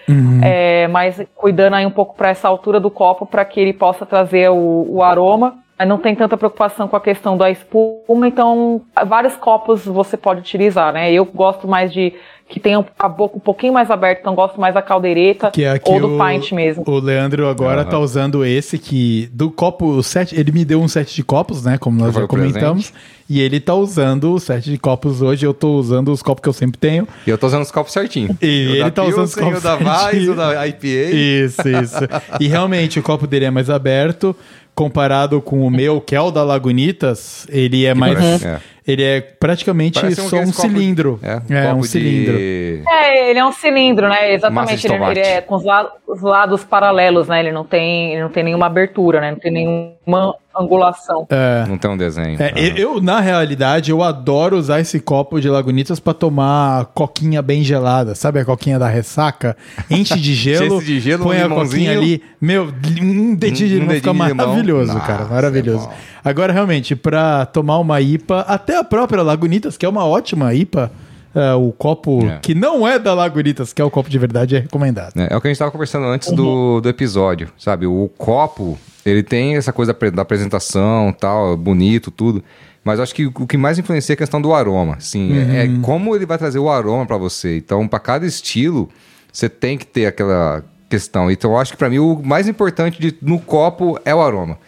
Speaker 3: É, mas cuidando aí um pouco para essa altura do copo para que ele possa trazer o, o aroma. Não tem tanta preocupação com a questão da espuma, então vários copos você pode utilizar, né? Eu gosto mais de que tenha a boca um pouquinho mais aberta, então gosto mais da caldeireta
Speaker 1: Que é aqui
Speaker 3: ou do
Speaker 1: o,
Speaker 3: pint mesmo.
Speaker 1: O Leandro agora
Speaker 2: Aham.
Speaker 1: tá usando esse que do copo set, ele me deu um set de copos, né, como nós
Speaker 2: Foi
Speaker 1: já comentamos, e ele tá usando o set de copos hoje, eu tô usando os copos que eu sempre tenho.
Speaker 2: E eu tô usando os copos certinho.
Speaker 1: E
Speaker 2: O
Speaker 1: ele
Speaker 2: da
Speaker 1: tá usando os copos
Speaker 2: O da
Speaker 1: certinho.
Speaker 2: o da IPA.
Speaker 1: Isso, isso. E realmente o copo dele é mais aberto comparado com o meu, que é o da Lagunitas, ele é mais
Speaker 2: parece- é.
Speaker 1: Ele é praticamente
Speaker 2: Parece um
Speaker 1: só um
Speaker 2: copos-
Speaker 1: cilindro.
Speaker 2: É,
Speaker 1: É, um
Speaker 2: de-
Speaker 1: cilindro.
Speaker 3: É, ele é um cilindro, né?
Speaker 2: De
Speaker 3: Exatamente. Ele,
Speaker 2: tomate.
Speaker 3: ele é com os, la- os lados paralelos, né? Ele não tem, ele não tem nenhuma abertura, né? Não tem nenhuma angulação.
Speaker 1: É.
Speaker 2: Não tem um desenho.
Speaker 1: É,
Speaker 2: Aham.
Speaker 1: eu, na realidade, eu adoro usar esse copo de Lagunitas pra tomar coquinha bem gelada. Sabe a coquinha da ressaca? Enche de gelo,
Speaker 2: Enche de gelo,
Speaker 1: põe
Speaker 2: um
Speaker 1: a coquinha ali. Meu, um dedinho de
Speaker 2: Um
Speaker 1: limão fica
Speaker 2: de
Speaker 1: maravilhoso,
Speaker 2: Nossa,
Speaker 1: cara.
Speaker 2: é
Speaker 1: Maravilhoso.
Speaker 2: bom.
Speaker 1: Agora, realmente, pra tomar uma IPA, até a própria Lagunitas, que é uma ótima IPA, é, o copo
Speaker 2: É.
Speaker 1: que não é da Lagunitas, que é o copo de verdade, é recomendado.
Speaker 2: É, é o que a gente estava conversando antes do, do episódio, sabe? O copo, ele tem essa coisa da da apresentação, tal, bonito, tudo. Mas acho que o que mais influencia é a questão do aroma. Assim, é, é como ele vai trazer o aroma para você. Então, para cada estilo, você tem que ter aquela questão. Então, eu acho que para mim o mais importante de- no copo é o aroma.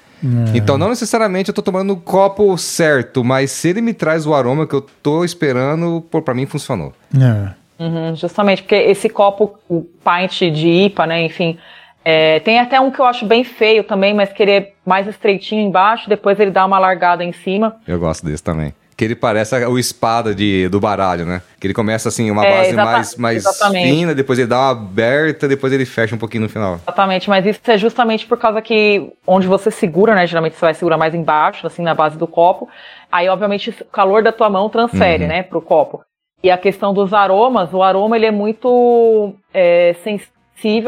Speaker 2: Então, não necessariamente eu tô tomando o copo certo, mas se ele me traz o aroma que eu tô esperando, pô, para mim funcionou.
Speaker 1: É.
Speaker 3: Uhum, justamente, porque esse copo, o pint de IPA, né, enfim, é, tem até um que eu acho bem feio também, mas que ele é mais estreitinho embaixo, depois ele dá uma largada em cima.
Speaker 2: Eu gosto desse também. Que ele parece o espada de, do baralho, né? Que ele começa assim, uma
Speaker 3: É,
Speaker 2: base mais, mais
Speaker 3: exatamente.
Speaker 2: fina, depois ele dá uma aberta, depois ele fecha um pouquinho no final.
Speaker 3: Exatamente, mas isso é justamente por causa que onde você segura, né, geralmente você vai segurar mais embaixo, assim, na base do copo, aí obviamente o calor da tua mão transfere,
Speaker 2: Uhum.
Speaker 3: né, pro copo. E a questão dos aromas, o aroma ele é muito é, sensível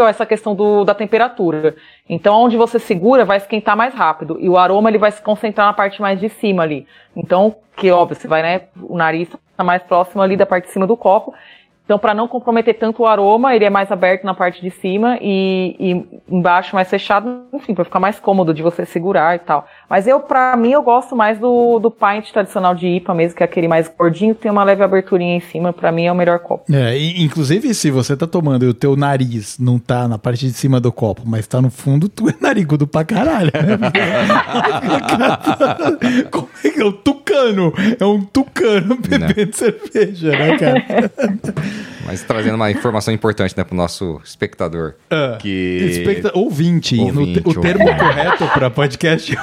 Speaker 3: a essa questão do, da temperatura. Então, onde você segura, vai esquentar mais rápido. E o aroma, ele vai se concentrar na parte mais de cima ali. Então, que óbvio, você vai, né, o nariz tá mais próximo ali da parte de cima do copo. Então, para não comprometer tanto o aroma, ele é mais aberto na parte de cima e, e embaixo mais fechado, enfim, para ficar mais cômodo de você segurar e tal. Mas eu, para mim, eu gosto mais do, do pint tradicional de IPA mesmo, que é aquele mais gordinho, tem uma leve aberturinha em cima. Para mim, é o melhor copo.
Speaker 1: É, e, inclusive, se você tá tomando e o teu nariz não tá na parte de cima do copo, mas tá no fundo, tu é narigudo pra caralho, né? Como é que é? O tucano. É um tucano bebendo cerveja, né, cara?
Speaker 2: Mas trazendo uma informação importante, né, pro nosso espectador.
Speaker 1: Ah,
Speaker 2: que...
Speaker 1: especta- Ouvinte. no
Speaker 2: Ouvinte,
Speaker 1: te- o termo correto pra podcast.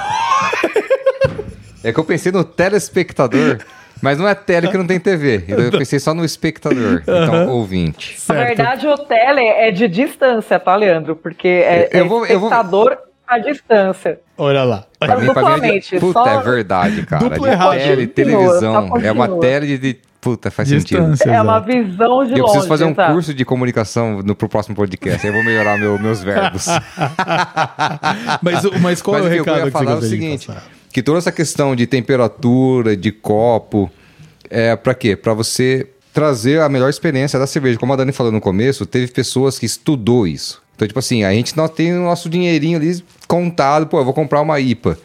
Speaker 2: É que eu pensei no telespectador, mas não é tele que não tem TV. Então eu pensei só no espectador. Então, ouvinte.
Speaker 3: Na verdade, o tele é de distância, tá, Leandro? Porque é,
Speaker 2: Eu
Speaker 3: é
Speaker 2: vou- eu vou-
Speaker 3: espectador à distância.
Speaker 1: Olha lá.
Speaker 2: Pra mim, pra mim é Puta,
Speaker 3: só-
Speaker 2: é verdade, cara.
Speaker 1: Duplo
Speaker 2: de
Speaker 1: errado.
Speaker 2: tele, televisão. É uma tele de... Puta, faz sentido.
Speaker 1: Distância.
Speaker 3: É uma visão de
Speaker 2: Eu
Speaker 3: longe.
Speaker 2: preciso fazer um
Speaker 3: exato.
Speaker 2: curso de comunicação no, pro próximo podcast. Aí eu vou melhorar meu- meus verbos.
Speaker 1: Mas, o- mas qual
Speaker 2: Mas
Speaker 1: é o
Speaker 2: o que eu
Speaker 1: recado
Speaker 2: ia
Speaker 1: que você
Speaker 2: falar é o seguinte:
Speaker 1: passar?
Speaker 2: que toda essa questão de temperatura, de copo, é pra quê? Pra você trazer a melhor experiência da cerveja. Como a Dani falou no começo, teve pessoas que estudou isso. Então, tipo assim, a gente não tem o nosso dinheirinho ali contado, pô, eu vou comprar uma IPA.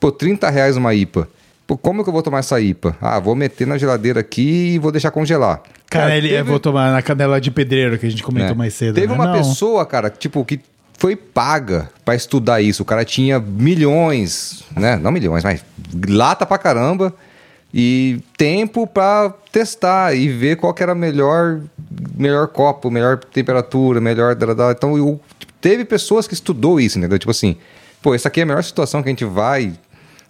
Speaker 2: Pô, 30 reais uma IPA. Pô, como que eu vou tomar essa IPA? Ah, vou meter na geladeira aqui e vou deixar congelar.
Speaker 1: Cara, ele teve... vou tomar na canela de pedreiro que a gente comentou é. mais cedo.
Speaker 2: Teve
Speaker 1: né?
Speaker 2: uma
Speaker 1: não.
Speaker 2: pessoa, cara, tipo, que foi paga para estudar isso. O cara tinha milhões, né? Não milhões, mas lata pra caramba e tempo para testar e ver qual que era melhor melhor copo, melhor temperatura, melhor então eu, teve pessoas que estudou isso, entendeu? Tipo assim, pô, essa aqui é a melhor situação que a gente vai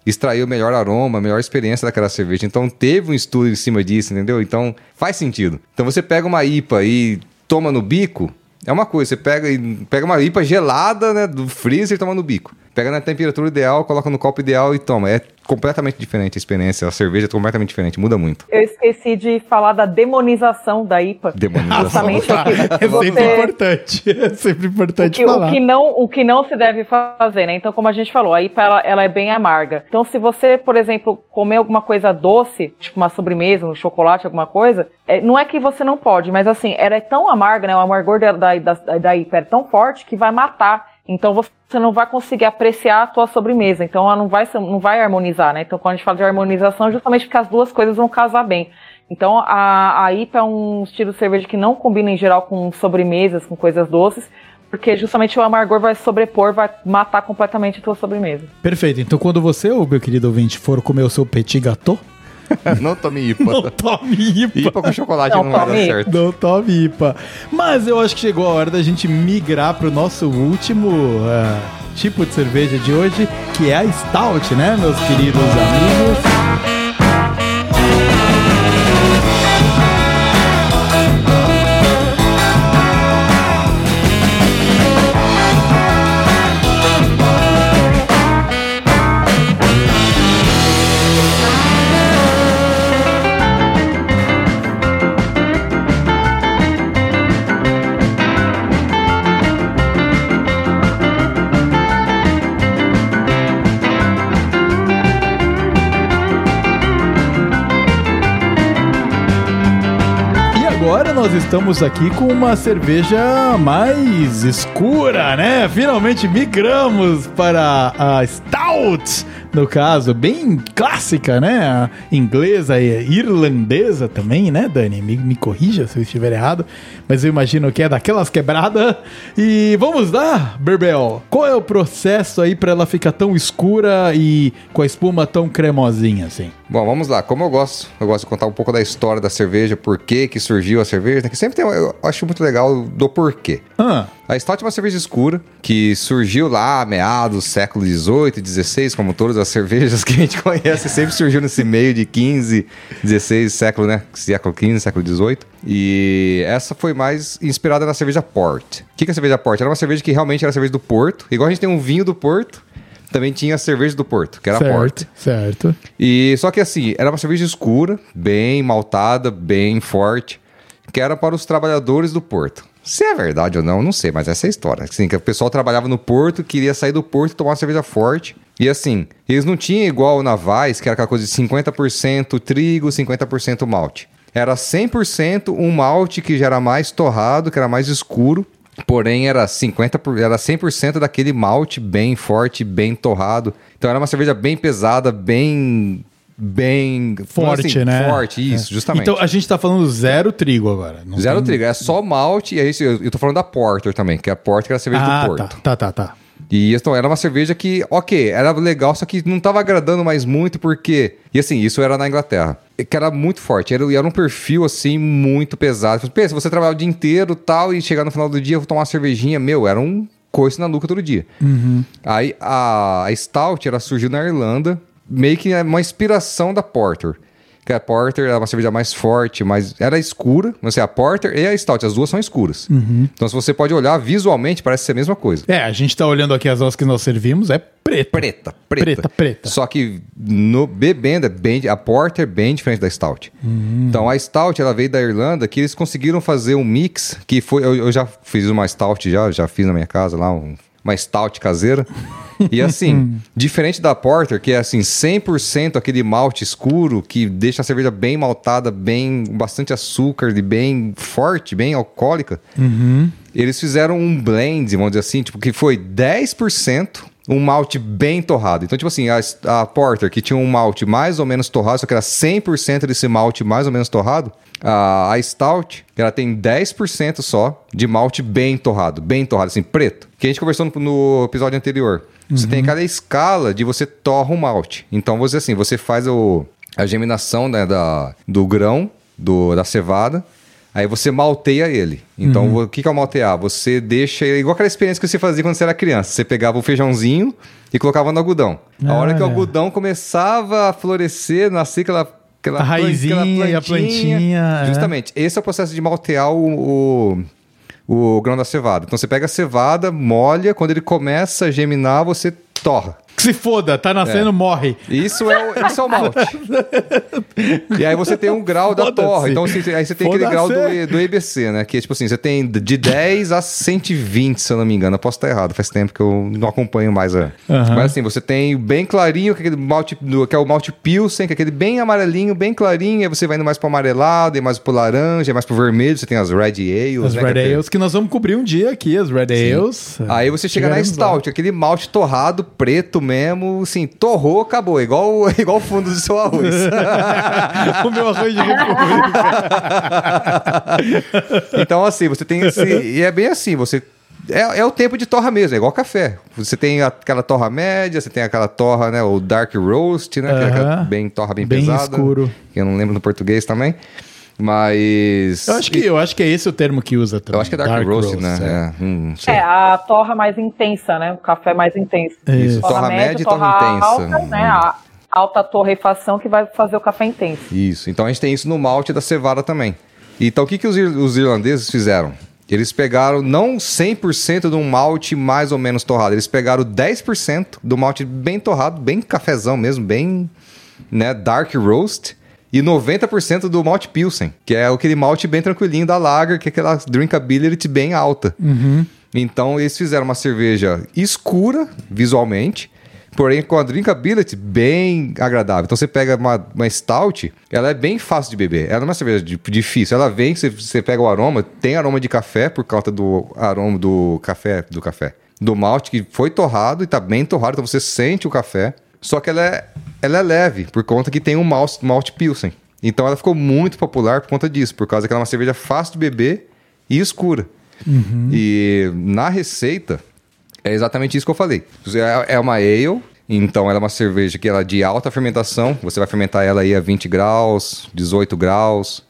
Speaker 2: extrair o melhor aroma, a melhor experiência daquela cerveja. Então teve um estudo em cima disso, entendeu? Então faz sentido. Então você pega uma IPA e toma no bico, é uma coisa, você pega, pega uma IPA gelada, né, do freezer e toma no bico. Pega na temperatura ideal, coloca no copo ideal e toma. É completamente diferente a experiência. A cerveja é completamente diferente, muda muito.
Speaker 3: Eu esqueci de falar da demonização da IPA.
Speaker 2: Demonização.
Speaker 3: Justamente
Speaker 1: é você... sempre importante. É sempre importante
Speaker 3: o que,
Speaker 1: falar.
Speaker 3: O que, não, o que não se deve fazer, né? Então, como a gente falou, a IPA ela, ela é bem amarga. Então, se você, por exemplo, comer alguma coisa doce, tipo uma sobremesa, um chocolate, alguma coisa, é, não é que você não pode, mas assim, ela é tão amarga, né? O amargor da, da, da, da IPA é tão forte que vai matar então você não vai conseguir apreciar a tua sobremesa. Então ela não vai, não vai harmonizar, né? Então quando a gente fala de harmonização, é justamente porque as duas coisas vão casar bem. Então a, a IPA é um estilo de cerveja que não combina em geral com sobremesas, com coisas doces, porque justamente o amargor vai sobrepor, vai matar completamente a tua sobremesa.
Speaker 1: Perfeito. Então quando você, meu querido ouvinte, for comer o seu petit gâteau,
Speaker 2: não tome IPA.
Speaker 1: Não tome IPA.
Speaker 2: IPA com chocolate não, não vai dar certo.
Speaker 1: Não tome IPA. Mas eu acho que chegou a hora da gente migrar para o nosso último uh, tipo de cerveja de hoje, que é a Stout, né, meus queridos amigos? Nós estamos aqui com uma cerveja mais escura, né? Finalmente migramos para a Stout, no caso, bem clássica, né? A inglesa e irlandesa também, né, Dani? Me, me corrija se eu estiver errado, mas eu imagino que é daquelas quebradas. E vamos lá, Berbel, qual é o processo aí para ela ficar tão escura e com a espuma tão cremosinha assim?
Speaker 2: Bom, vamos lá. Como eu gosto, eu gosto de contar um pouco da história da cerveja, por que que surgiu a cerveja, né? que sempre tem, eu acho muito legal do porquê.
Speaker 1: Ah.
Speaker 2: A Stout é uma cerveja escura que surgiu lá meados do século XVIII e XVI, como todas as cervejas que a gente conhece, sempre surgiu nesse meio de 15, 16 século, né? Século XV, século XVIII. E essa foi mais inspirada na cerveja Port. O que é a cerveja Port? Era uma cerveja que realmente era cerveja do Porto, igual a gente tem um vinho do Porto também tinha a cerveja do Porto, que era
Speaker 1: certo,
Speaker 2: Porto.
Speaker 1: Certo.
Speaker 2: E só que assim, era uma cerveja escura, bem maltada, bem forte, que era para os trabalhadores do Porto. Se é verdade ou não, não sei, mas essa é a história. Assim, que o pessoal trabalhava no porto, queria sair do porto e tomar uma cerveja forte. E assim, eles não tinham igual o Navais, que era aquela coisa de 50% trigo, 50% malte. Era 100% um malte que já era mais torrado, que era mais escuro, Porém, era 50 por, era 100% daquele malte bem forte, bem torrado. Então era uma cerveja bem pesada, bem bem
Speaker 1: forte, assim, né?
Speaker 2: Forte, isso, é. justamente.
Speaker 1: Então a gente tá falando zero trigo agora.
Speaker 2: zero tem... trigo, é só malte e é isso. Eu, eu tô falando da Porter também, que é a Porter que era a cerveja
Speaker 1: ah,
Speaker 2: do Porto.
Speaker 1: Tá, tá, tá, tá.
Speaker 2: E então, era uma cerveja que, ok, era legal, só que não estava agradando mais muito, porque. E assim, isso era na Inglaterra. Que era muito forte, era, era um perfil assim, muito pesado. Pensa, você trabalhava o dia inteiro tal, e chegar no final do dia, vou tomar uma cervejinha, meu, era um coice na nuca todo dia.
Speaker 1: Uhum.
Speaker 2: Aí a, a Stout, ela surgiu na Irlanda, meio que uma inspiração da Porter que a Porter era uma cerveja mais forte, mas era escura. Não sei, a Porter e a Stout, as duas são escuras.
Speaker 1: Uhum.
Speaker 2: Então, se você pode olhar visualmente, parece ser a mesma coisa.
Speaker 1: É, a gente tá olhando aqui as nossas que nós servimos, é preta.
Speaker 2: Preta, preta.
Speaker 1: Preta, preta.
Speaker 2: Só que no bebendo, é bem, a Porter é bem diferente da Stout.
Speaker 1: Uhum.
Speaker 2: Então, a Stout, ela veio da Irlanda, que eles conseguiram fazer um mix, que foi... Eu, eu já fiz uma Stout, já, já fiz na minha casa lá, um, uma stout caseira. E assim, diferente da Porter, que é assim, 100% aquele malte escuro que deixa a cerveja bem maltada, bem bastante açúcar e bem forte, bem alcoólica. Eles fizeram um blend, vamos dizer assim, tipo, que foi 10% um malte bem torrado. Então, tipo assim, a, a Porter, que tinha um malte mais ou menos torrado, só que era 100% desse malte mais ou menos torrado, a, a Stout, ela tem 10% só de malte bem torrado, bem torrado, assim, preto. Que a gente conversou no, no episódio anterior. Você tem cada escala de você torra o malte. Então, você assim, você faz o, a germinação né, da, do grão, do, da cevada, Aí você malteia ele. Então, o que que é o maltear? Você deixa ele igual aquela experiência que você fazia quando você era criança. Você pegava o feijãozinho e colocava no algodão. A hora que o algodão começava a florescer, nascer aquela aquela,
Speaker 1: A raizinha
Speaker 2: aquela
Speaker 1: e a plantinha, é.
Speaker 2: Justamente. Esse é o processo de maltear o, o, o grão da cevada. Então você pega a cevada, molha, quando ele começa a geminar, você torra.
Speaker 1: Que se foda, tá nascendo,
Speaker 2: É.
Speaker 1: morre.
Speaker 2: Isso é o, isso é o malte. e aí você tem um grau da torra. Então assim, aí você tem aquele grau do, do EBC, né? Que é tipo assim, você tem de 10 a 120, se eu não me engano. Eu posso estar errado, faz tempo que eu não acompanho mais a.
Speaker 1: Aham.
Speaker 2: Mas assim, você tem bem clarinho, que é aquele malte, do- que é o malte Pilsen, que é aquele bem amarelinho, bem clarinho. Aí você vai indo mais pro amarelado, e mais pro laranja, e mais pro vermelho. Você tem as Red Ales.
Speaker 1: As
Speaker 2: né,
Speaker 1: Red
Speaker 2: que é-
Speaker 1: Ales, que nós vamos cobrir um dia aqui, as Red Ales.
Speaker 2: Aí você chega na
Speaker 1: Chegaremos lá.
Speaker 2: Stout, aquele malte torrado, preto mesmo, assim, torrou, acabou. Igual, igual o fundo do seu arroz.
Speaker 1: o meu arroz de república.
Speaker 2: então, assim, você tem esse. E é bem assim, você. É, é o tempo de torra mesmo, é igual café. Você tem aquela torra média, você tem aquela torra, né? O dark roast, né? É
Speaker 1: Aham.
Speaker 2: bem torra bem,
Speaker 1: Bem
Speaker 2: pesada.
Speaker 1: escuro.
Speaker 2: Que eu não lembro no português também. Mas.
Speaker 1: Eu acho, que, eu acho que é esse o termo que usa também.
Speaker 2: Eu acho que é dark, roast, né?
Speaker 1: é.
Speaker 2: É, hum.
Speaker 3: É, a torra mais intensa, né? O café mais intenso.
Speaker 1: Isso.
Speaker 2: Torra média e torra intensa.
Speaker 3: alta,
Speaker 2: Hum.
Speaker 3: né? A alta torrefação que vai fazer o café intenso.
Speaker 2: Isso. Então a gente tem isso no malte da cevada também. Então o que, que os, ir- os irlandeses fizeram? Eles pegaram não 100% de um malte mais ou menos torrado, eles pegaram 10% do malte bem torrado, bem cafezão mesmo, bem né, dark roast, e 90% do malte pilsen, que é aquele malte bem tranquilinho da lager, que é aquela drinkability bem alta. Então eles fizeram uma cerveja escura visualmente, porém com a drinkability bem agradável. Então você pega uma, uma stout, ela é bem fácil de beber. Ela não é uma cerveja di- difícil. Ela vem, você, você pega o aroma, tem aroma de café por causa do aroma do café, do café, do malte que foi torrado e tá bem torrado, então você sente o café. Só que ela é, ela é leve por conta que tem um malte, malte pilsen. Então ela ficou muito popular por conta disso, por causa que ela é uma cerveja fácil de beber e escura. E na receita, é exatamente isso que eu falei. É, é uma ale, então ela é uma cerveja que ela é de alta fermentação. Você vai fermentar ela aí a 20 graus, 18 graus,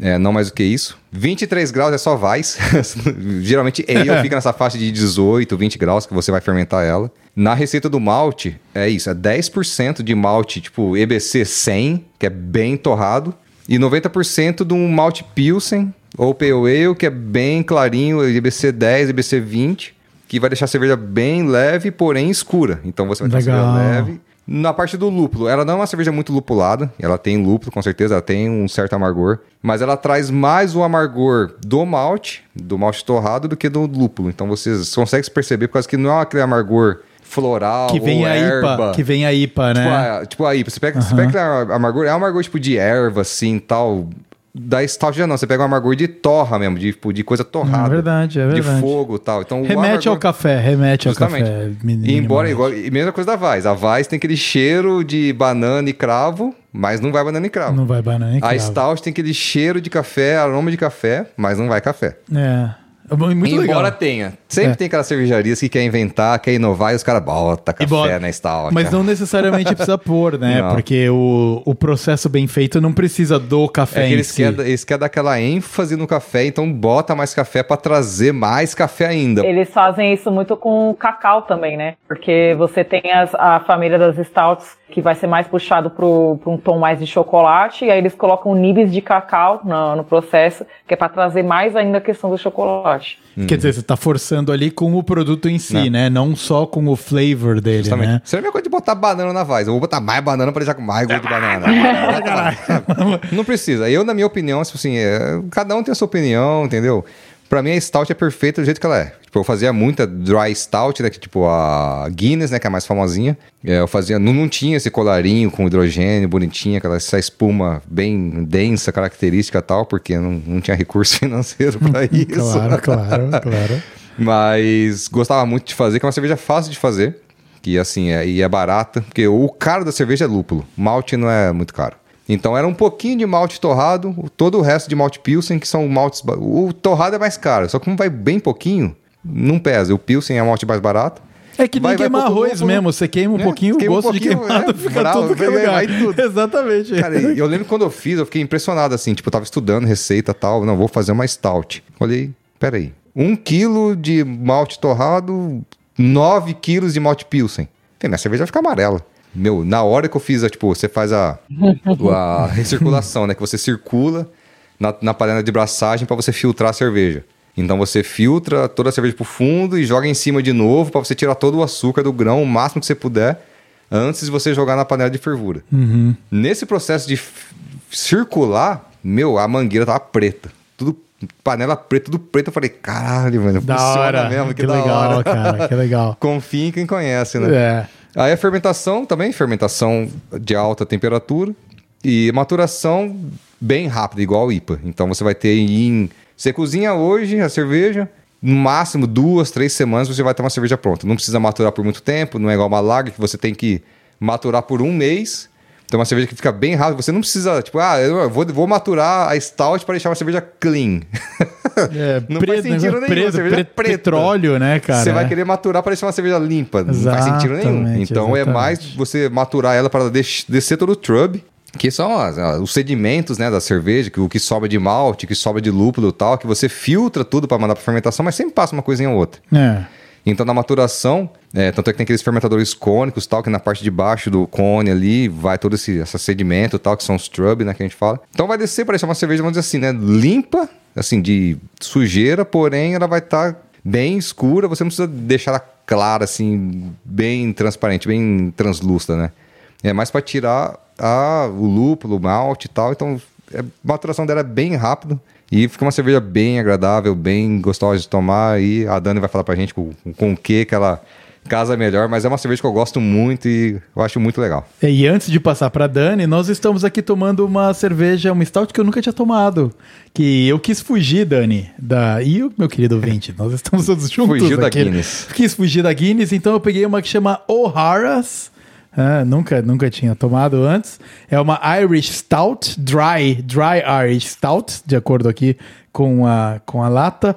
Speaker 2: é, não mais do que isso. 23 graus é só vais. Geralmente ale fica nessa faixa de 18, 20 graus que você vai fermentar ela. Na receita do malte, é isso, é 10% de malte tipo EBC 100, que é bem torrado, e 90% de um malte Pilsen ou Pale Ale, que é bem clarinho, EBC 10, EBC 20, que vai deixar a cerveja bem leve, porém escura. Então você vai ter uma
Speaker 1: Legal.
Speaker 2: cerveja leve. Na parte do lúpulo, ela não é uma cerveja muito lupulada, ela tem lúpulo, com certeza, ela tem um certo amargor, mas ela traz mais o amargor do malte, do malte torrado, do que do lúpulo. Então vocês conseguem perceber, por causa que não é aquele amargor floral
Speaker 1: Que vem
Speaker 2: ou
Speaker 1: a
Speaker 2: erva.
Speaker 1: IPA. Que vem a IPA,
Speaker 2: Tipo,
Speaker 1: né?
Speaker 2: a, tipo a IPA. Você pega, você pega aquele amargor, é um amargor tipo de erva, assim, tal. Da stout já não, você pega um amargor de torra mesmo, de, tipo, de coisa torrada.
Speaker 1: É verdade, é verdade.
Speaker 2: De fogo e tal. Então,
Speaker 1: remete ao
Speaker 2: amargor-
Speaker 1: café, remete ao
Speaker 2: Justamente.
Speaker 1: café.
Speaker 2: E embora igual, e mesma coisa da Vaz. A Vaz tem aquele cheiro de banana e cravo, mas não vai banana e cravo.
Speaker 1: Não vai banana e
Speaker 2: a
Speaker 1: cravo.
Speaker 2: Stout tem aquele cheiro de café, aroma de café, mas não vai café.
Speaker 1: É. É muito
Speaker 2: Embora
Speaker 1: legal.
Speaker 2: tenha. Sempre
Speaker 1: É.
Speaker 2: tem aquelas cervejarias que quer inventar, quer inovar e os caras botam café
Speaker 1: E bota-
Speaker 2: na Stout.
Speaker 1: Mas não necessariamente precisa pôr, né?
Speaker 2: Não.
Speaker 1: Porque o, o processo bem feito não precisa do café
Speaker 2: É que
Speaker 1: em
Speaker 2: eles,
Speaker 1: si.
Speaker 2: querem, eles querem dar aquela ênfase no café, então bota mais café pra trazer mais café ainda.
Speaker 3: Eles fazem isso muito com cacau também, né? Porque você tem as- a família das stouts que vai ser mais puxado para um tom mais de chocolate, e aí eles colocam nibs de cacau no, no processo, que é para trazer mais ainda a questão do chocolate.
Speaker 1: Quer dizer, você tá forçando ali com o produto em si,
Speaker 2: Não.
Speaker 1: né? Não só com o flavor dele,
Speaker 2: Justamente.
Speaker 1: né?
Speaker 2: Seria a mesma coisa de botar banana na Vaz. Eu vou botar mais banana pra deixar com mais gosto de banana. Não precisa. Eu, na minha opinião, tipo assim, é, cada um tem a sua opinião, entendeu? Pra mim a stout é perfeita do jeito que ela é. Tipo, eu fazia muita dry stout, né? Que, tipo, a Guinness, né? Que é a mais famosinha. É, eu fazia... Não, não tinha esse colarinho com hidrogênio bonitinha, aquela essa espuma bem densa, característica e tal, porque não, não tinha recurso financeiro pra isso.
Speaker 1: claro, claro, claro.
Speaker 2: Mas gostava muito de fazer, que é uma cerveja fácil de fazer. Que, assim, é, e é barata. Porque o caro da cerveja é lúpulo. Malte não é muito caro. Então era um pouquinho de malte torrado, todo o resto de malte pilsen, que são maltes. O torrado é mais caro, só que como vai bem pouquinho, não pesa. O pilsen é um malte mais barato.
Speaker 1: É que nem
Speaker 2: Vai-
Speaker 1: queimar
Speaker 2: pouco
Speaker 1: arroz
Speaker 2: lúpulo.
Speaker 1: mesmo, você queima um
Speaker 2: É,
Speaker 1: pouquinho, o
Speaker 2: queima um
Speaker 1: gosto de
Speaker 2: pouquinho,
Speaker 1: queimado
Speaker 2: é,
Speaker 1: fica
Speaker 2: bravo,
Speaker 1: tudo é
Speaker 2: vai- vai tudo.
Speaker 1: Exatamente.
Speaker 2: Cara, eu lembro quando eu fiz, eu fiquei impressionado assim, tipo, eu tava estudando receita e tal, não, vou fazer uma stout. Olhei, peraí, um quilo de malte torrado, nove quilos de malte pilsen. Falei, minha cerveja vai ficar amarela. Meu, na hora que eu fiz, a, tipo, você faz a, a recirculação, né? Que você circula na, na panela de braçagem para você filtrar a cerveja. Então você filtra toda a cerveja pro fundo e joga em cima de novo para você tirar todo o açúcar do grão, o máximo que você puder, antes de você jogar na panela de fervura. Nesse processo de circular, meu, a mangueira tava preta. Tudo panela preta, tudo preto. Eu falei, caralho, mano,
Speaker 1: Da
Speaker 2: funciona
Speaker 1: hora.
Speaker 2: mesmo, que,
Speaker 1: que
Speaker 2: da
Speaker 1: legal,
Speaker 2: hora.
Speaker 1: cara, que legal.
Speaker 2: Confia em quem conhece, né?
Speaker 1: É.
Speaker 2: Aí a fermentação também, fermentação de alta temperatura e maturação bem rápida, igual o IPA. Então você vai ter em. Você cozinha hoje a cerveja, no máximo duas, três semanas você vai ter uma cerveja pronta. Não precisa maturar por muito tempo, não é igual uma lager que você tem que maturar por um mês. Então é uma cerveja que fica bem rápida. Você não precisa, tipo, ah, eu vou, vou maturar a stout para deixar uma cerveja clean.
Speaker 1: É,
Speaker 2: Não faz sentido
Speaker 1: negócio
Speaker 2: nenhum,
Speaker 1: preto,
Speaker 2: cerveja
Speaker 1: preto, petróleo, né, cara?
Speaker 2: você vai querer maturar para deixar uma cerveja limpa. Não faz sentido nenhum.
Speaker 1: Exatamente,
Speaker 2: Então é
Speaker 1: exatamente.
Speaker 2: mais você maturar ela para des- descer todo o trub, que são as- as- os sedimentos né, da cerveja, que, o que sobra de malte, o que sobra de lúpulo e tal, que você filtra tudo para mandar para fermentação, mas sempre passa uma coisinha ou outra.
Speaker 1: É.
Speaker 2: Então, na maturação, é, tanto é que tem aqueles fermentadores cônicos tal, que na parte de baixo do cone ali vai todo esse, esse sedimento tal, que são os trub, né, que a gente fala. Então vai descer para deixar uma cerveja, vamos dizer assim, né, limpa, assim, de sujeira, porém ela vai estar bem escura, você não precisa deixar ela clara, assim, bem transparente, bem translúcida, né. É mais para tirar a, o lúpulo, o malte e tal, então é, a maturação dela é bem rápido. E fica uma cerveja bem agradável, bem gostosa de tomar. E a Dani vai falar pra gente com, com o que que ela casa melhor. Mas é uma cerveja que eu gosto muito e eu acho muito legal.
Speaker 1: E antes de passar pra Dani, nós estamos aqui tomando uma cerveja, uma stout que eu nunca tinha tomado. Que eu quis fugir, Dani, da. E o meu querido ouvinte, nós estamos todos juntos.
Speaker 2: Fugiu da
Speaker 1: aqui. né?
Speaker 2: Guinness.
Speaker 1: Quis fugir da Guinness, então eu peguei uma que chama O'Hara's. Ah, nunca, nunca tinha tomado antes. É uma Irish Stout, dry, dry Irish Stout, de acordo aqui com a, com a lata.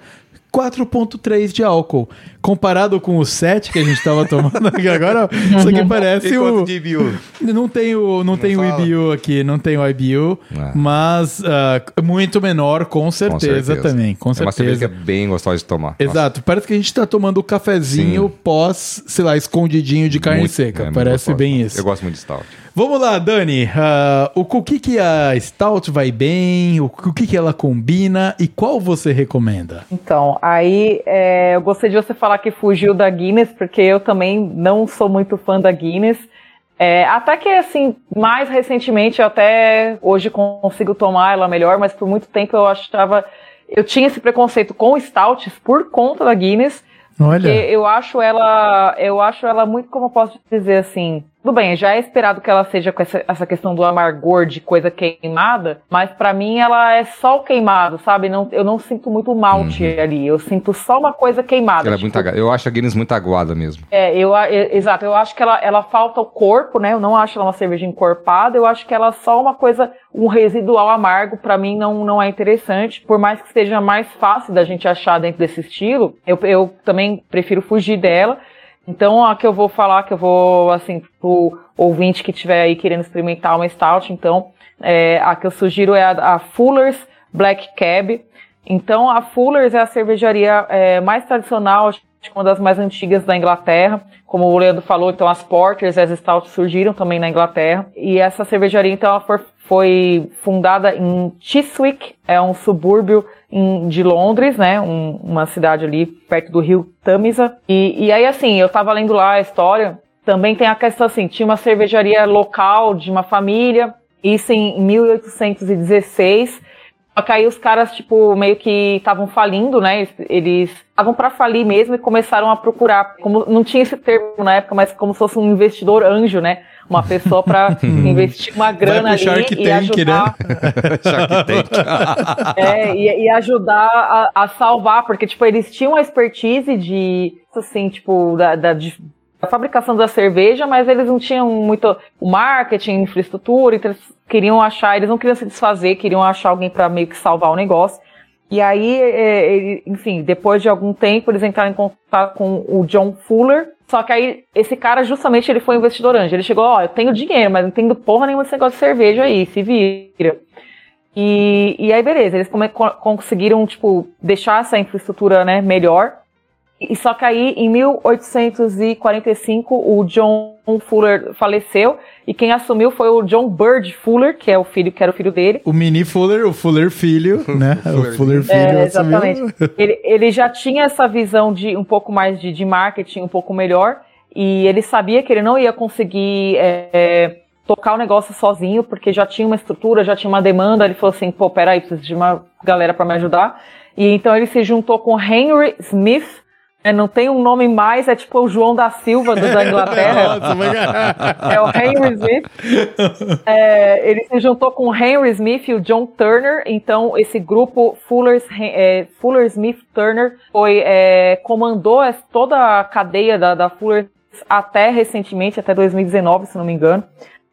Speaker 1: 4.3 de álcool. Comparado com o 7 que a gente tava tomando aqui agora, isso aqui parece o...
Speaker 2: IBU?
Speaker 1: Não tem o, não tem o? IBU aqui, não tem o IBU,
Speaker 2: Ah.
Speaker 1: mas ah, muito menor, com certeza, também, com
Speaker 2: é uma cerveja
Speaker 1: certeza.
Speaker 2: que é bem gostosa de tomar.
Speaker 1: Exato, parece que a gente tá tomando o cafezinho
Speaker 2: Sim.
Speaker 1: pós, sei lá, escondidinho de
Speaker 2: Nossa,
Speaker 1: carne
Speaker 2: muito-
Speaker 1: seca.
Speaker 2: é
Speaker 1: parece bem isso.
Speaker 2: Eu gosto muito de stout.
Speaker 1: Vamos lá, Dani. ah, o o que, que a Stout vai bem? O, o que, que ela combina? E qual você recomenda?
Speaker 3: Então, aí é, eu gostei de você falar que fugiu da Guinness, porque eu também não sou muito fã da Guinness. É, até que, assim, mais recentemente, eu até hoje consigo tomar ela melhor, mas por muito tempo eu achava. Eu tinha esse preconceito com stouts por conta da Guinness.
Speaker 1: Olha,
Speaker 3: eu acho ela, eu acho ela muito, como eu posso dizer assim, tudo bem, já é esperado que ela seja com essa, essa questão do amargor de coisa queimada, mas pra mim ela é só o queimado, sabe? Não, eu não sinto muito malte ali, eu sinto só uma coisa queimada.
Speaker 2: Uhum. Ela é
Speaker 3: tipo,
Speaker 2: muito agu- Eu acho a Guinness muito aguada mesmo.
Speaker 3: é, eu, é, exato, eu acho que ela, ela falta o corpo, né? Eu não acho ela uma cerveja encorpada, eu acho que ela é só uma coisa, um residual amargo, pra mim não, não é interessante. Por mais que seja mais fácil da gente achar dentro desse estilo, eu, eu também prefiro fugir dela. Então, a que eu vou falar, que eu vou, assim, pro ouvinte que estiver aí querendo experimentar uma stout, então, é, a que eu sugiro é a, a Fuller's Black Cab. Então, a Fuller's é a cervejaria é, mais tradicional, acho que uma das mais antigas da Inglaterra. Como o Leandro falou, então as Porters as Stouts surgiram também na Inglaterra. E essa cervejaria, então, ela for- foi fundada em Chiswick, é um subúrbio em- de Londres, né? Um- uma cidade ali perto do rio Tamisa. E, e aí, assim, eu tava lendo lá a história. Também tem a questão assim, tinha uma cervejaria local de uma família, isso em 1816. Só que aí os caras, tipo, meio que estavam falindo, né? Eles estavam para falir mesmo e começaram a procurar, como não tinha esse termo na época, mas como se fosse um investidor anjo, né? Uma pessoa para investir uma grana ali
Speaker 1: Shark
Speaker 3: e
Speaker 1: Tank,
Speaker 3: ajudar.
Speaker 1: Né?
Speaker 2: Shark Tank.
Speaker 3: é, e, e ajudar a, a, salvar, porque, tipo, eles tinham a expertise de, assim, tipo, da, da de, a fabricação da cerveja, mas eles não tinham muito o marketing, infraestrutura, então eles queriam achar, eles não queriam se desfazer, queriam achar alguém para meio que salvar o negócio. E aí, é, enfim, depois de algum tempo, eles entraram em contato com o John Fuller. Só que aí, esse cara, justamente, ele foi um investidor anjo. Ele chegou, ó, oh, eu tenho dinheiro, mas não entendo porra nenhuma desse negócio de cerveja aí, se vira. E, e aí, beleza, eles conseguiram, tipo, deixar essa infraestrutura, né, melhor. E só que aí, em 1845, o John Fuller faleceu e quem assumiu foi o John Bird Fuller, que é o filho, que era o filho dele.
Speaker 1: O mini Fuller, o Fuller filho, né? o Fuller filho
Speaker 3: é, Exatamente. ele, ele já tinha essa visão de um pouco mais de, de marketing, um pouco melhor, e ele sabia que ele não ia conseguir é, é, tocar o negócio sozinho, porque já tinha uma estrutura, já tinha uma demanda. Ele falou assim: pô, peraí, preciso de uma galera para me ajudar. E então ele se juntou com Henry Smith, é, não tem um nome mais, é tipo o João da Silva do, da Inglaterra. é o Henry Smith. É, ele se juntou com o Henry Smith e o John Turner. Então, esse grupo Fuller, é, Fuller Smith Turner foi, é, comandou toda a cadeia da, da Fuller até recentemente, até 2019, se não me engano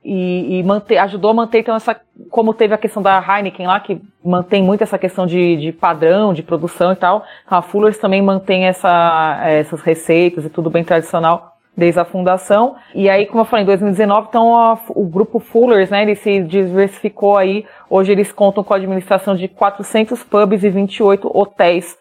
Speaker 3: e, e manter, ajudou a manter então essa como teve a questão da Heineken lá que mantém muito essa questão de, de padrão de produção e tal a Fullers também mantém essa, essas receitas e tudo bem tradicional desde a fundação. E aí como eu falei em 2019 então a, o grupo Fullers né ele se diversificou aí. Hoje eles contam com a administração de 400 pubs e 28 hotéis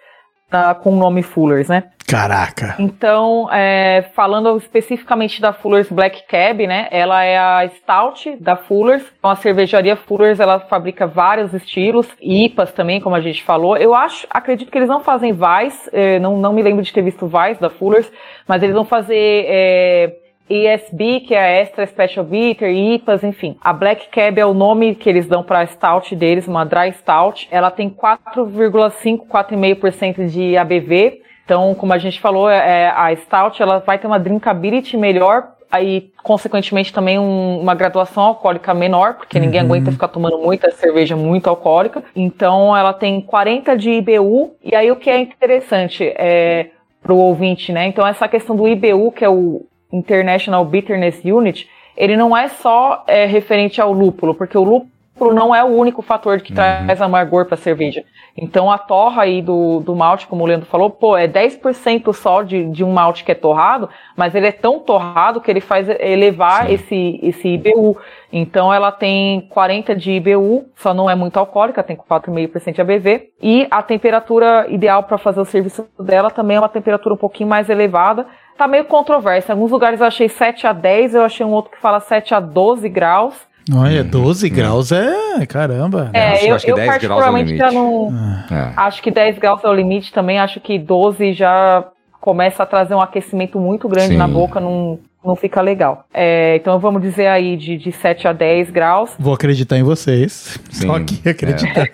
Speaker 3: uh, com o nome Fullers né
Speaker 1: Caraca.
Speaker 3: Então, é, falando especificamente da Fuller's Black Cab, né? Ela é a Stout da Fuller's. Então, a cervejaria Fuller's, ela fabrica vários estilos, IPAs também, como a gente falou. Eu acho, acredito que eles não fazem Vice, é, não, não me lembro de ter visto Vice da Fuller's, mas eles vão fazer é, ESB, que é a Extra Special Bitter, IPAs, enfim. A Black Cab é o nome que eles dão para a Stout deles, uma Dry Stout. Ela tem 4,5, 4,5% de ABV. Então, como a gente falou, é, a Stout ela vai ter uma drinkability melhor, aí, consequentemente, também um, uma graduação alcoólica menor, porque uhum. ninguém aguenta ficar tomando muita cerveja muito alcoólica. Então, ela tem 40 de IBU, e aí o que é interessante é para o ouvinte, né? Então, essa questão do IBU, que é o International Bitterness Unit, ele não é só é, referente ao lúpulo, porque o lúpulo lúpulo não é o único fator que uhum. traz amargor para a cerveja. Então a torra aí do, do malte, como o Leandro falou, pô, é 10% só de, de um malte que é torrado, mas ele é tão torrado que ele faz elevar esse, esse IBU. Então ela tem 40 de IBU, só não é muito alcoólica, tem 4,5% de ABV. E a temperatura ideal para fazer o serviço dela também é uma temperatura um pouquinho mais elevada. Tá meio controversa. Em alguns lugares eu achei 7 a 10, eu achei um outro que fala 7 a 12 graus.
Speaker 1: Olha, 12 uhum. graus é. Caramba.
Speaker 3: É, eu, eu, eu particularmente é já não. É. Acho que 10 graus é o limite também. Acho que 12 já começa a trazer um aquecimento muito grande Sim. na boca, não, não fica legal. É, então vamos dizer aí de, de 7 a 10 graus.
Speaker 1: Vou acreditar em vocês. Sim. Só aqui acreditando.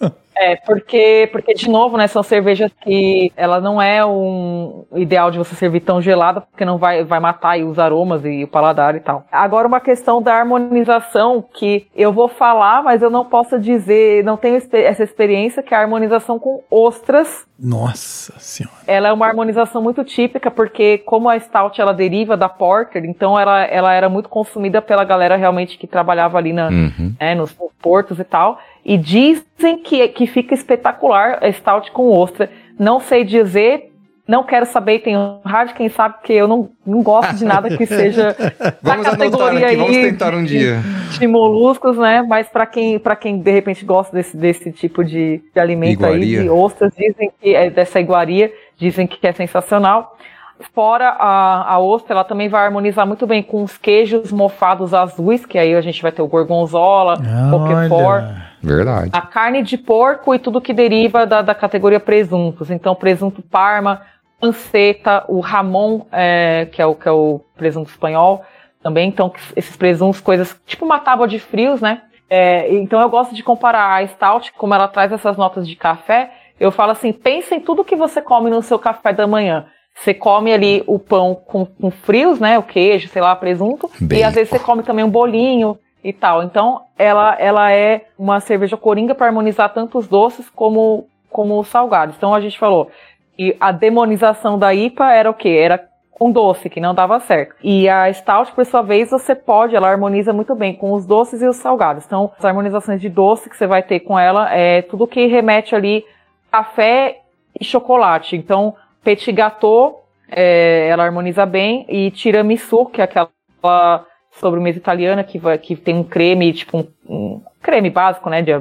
Speaker 3: É. É, porque, porque, de novo, né, são cervejas que ela não é um ideal de você servir tão gelada, porque não vai, vai matar os aromas e o paladar e tal. Agora, uma questão da harmonização, que eu vou falar, mas eu não posso dizer, não tenho essa experiência, que é a harmonização com ostras.
Speaker 1: Nossa senhora.
Speaker 3: Ela é uma harmonização muito típica, porque como a Stout ela deriva da Porter, então ela, ela era muito consumida pela galera realmente que trabalhava ali na, uhum. né, nos portos e tal. E dizem que, que fica espetacular a Stout com ostra. Não sei dizer, não quero saber, tenho raiva quem sabe que eu não, não gosto de nada que seja
Speaker 2: da categoria aqui, aí vamos tentar um dia.
Speaker 3: De, de moluscos, né? Mas para quem, para quem de repente gosta desse, desse tipo de, de alimento iguaria. aí, de ostras, dizem que é dessa iguaria, dizem que é sensacional. Fora a, a ostra, ela também vai harmonizar muito bem com os queijos mofados azuis, que aí a gente vai ter o gorgonzola, roquefort.
Speaker 2: Verdade.
Speaker 3: A carne de porco e tudo que deriva da, da categoria presuntos. Então, presunto parma, panceta, o ramon, é, que, é o, que é o presunto espanhol também. Então, esses presuntos, coisas tipo uma tábua de frios, né? É, então eu gosto de comparar a Stout, como ela traz essas notas de café, eu falo assim, pensa em tudo que você come no seu café da manhã. Você come ali o pão com, com frios, né? O queijo, sei lá, presunto.
Speaker 2: Bem.
Speaker 3: E às vezes você come também um bolinho e tal. Então, ela, ela é uma cerveja coringa para harmonizar tanto os doces como, como os salgados. Então, a gente falou que a demonização da IPA era o quê? Era com doce, que não dava certo. E a Stout, por sua vez, você pode, ela harmoniza muito bem com os doces e os salgados. Então, as harmonizações de doce que você vai ter com ela é tudo que remete ali café e chocolate. Então, petit gâteau, é, ela harmoniza bem, e tiramisu, que é aquela sobremesa italiana que, vai, que tem um creme, tipo um, um creme básico, né, de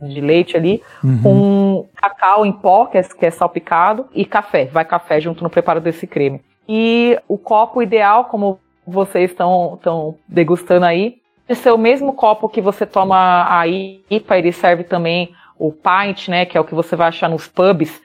Speaker 3: de leite ali,
Speaker 1: Uhum.
Speaker 3: com cacau em pó, que é, que é salpicado, e café, vai café junto no preparo desse creme. E o copo ideal, como vocês estão degustando aí, de ser o mesmo copo que você toma a IPA, ele serve também o pint, né, que é o que você vai achar nos pubs,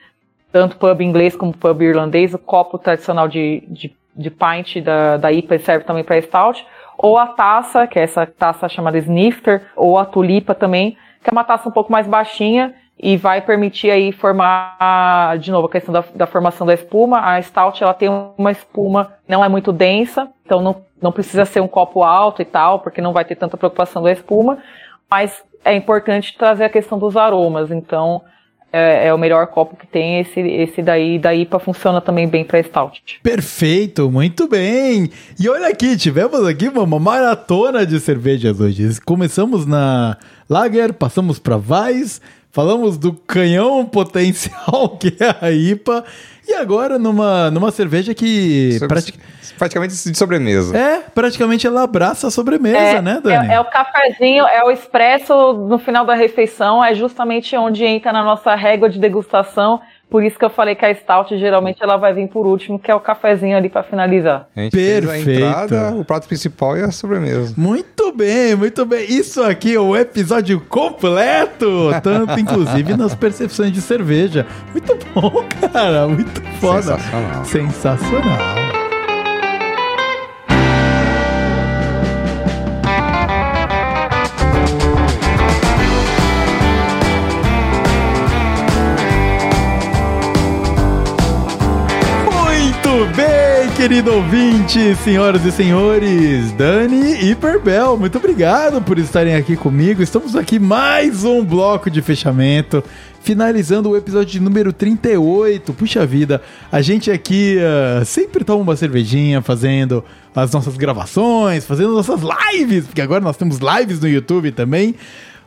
Speaker 3: tanto pub inglês como pub irlandês, o copo tradicional de, de, de pint da, da IPA serve também para stout, ou a taça, que é essa taça chamada snifter, ou a tulipa também, que é uma taça um pouco mais baixinha e vai permitir aí formar, de novo, a questão da, da formação da espuma. A stout, ela tem uma espuma, não é muito densa, então não, não precisa ser um copo alto e tal, porque não vai ter tanta preocupação da espuma, mas é importante trazer a questão dos aromas, então é, é o melhor copo que tem, esse, esse daí, da IPA funciona também bem para stout.
Speaker 1: Perfeito, muito bem. E olha aqui, tivemos aqui uma maratona de cervejas hoje. Começamos na Lager, passamos para Weiss, falamos do canhão potencial que é a IPA e agora numa, numa cerveja que
Speaker 2: Sobre- Praticamente de sobremesa.
Speaker 1: é praticamente ela abraça a sobremesa, né, Dani?
Speaker 3: É, é o cafezinho, é o expresso no final da refeição, é justamente onde entra na nossa régua de degustação. Por isso que eu falei que a stout geralmente ela vai vir por último, que é o cafezinho ali para finalizar.
Speaker 2: A gente fez a
Speaker 1: Perfeito.
Speaker 2: entrada, o prato principal e a sobremesa.
Speaker 1: Muito bem, muito bem. Isso aqui é o episódio completo, tanto inclusive nas percepções de cerveja. Muito bom, cara, muito foda.
Speaker 2: Sensacional.
Speaker 1: Sensacional. Bem, querido ouvinte, senhoras e senhores, Dani e Perbel, muito obrigado por estarem aqui comigo. Estamos aqui mais um bloco de fechamento, finalizando o episódio número 38. Puxa vida, a gente aqui ah, sempre toma uma cervejinha fazendo as nossas gravações, fazendo nossas lives, porque agora nós temos lives no YouTube também.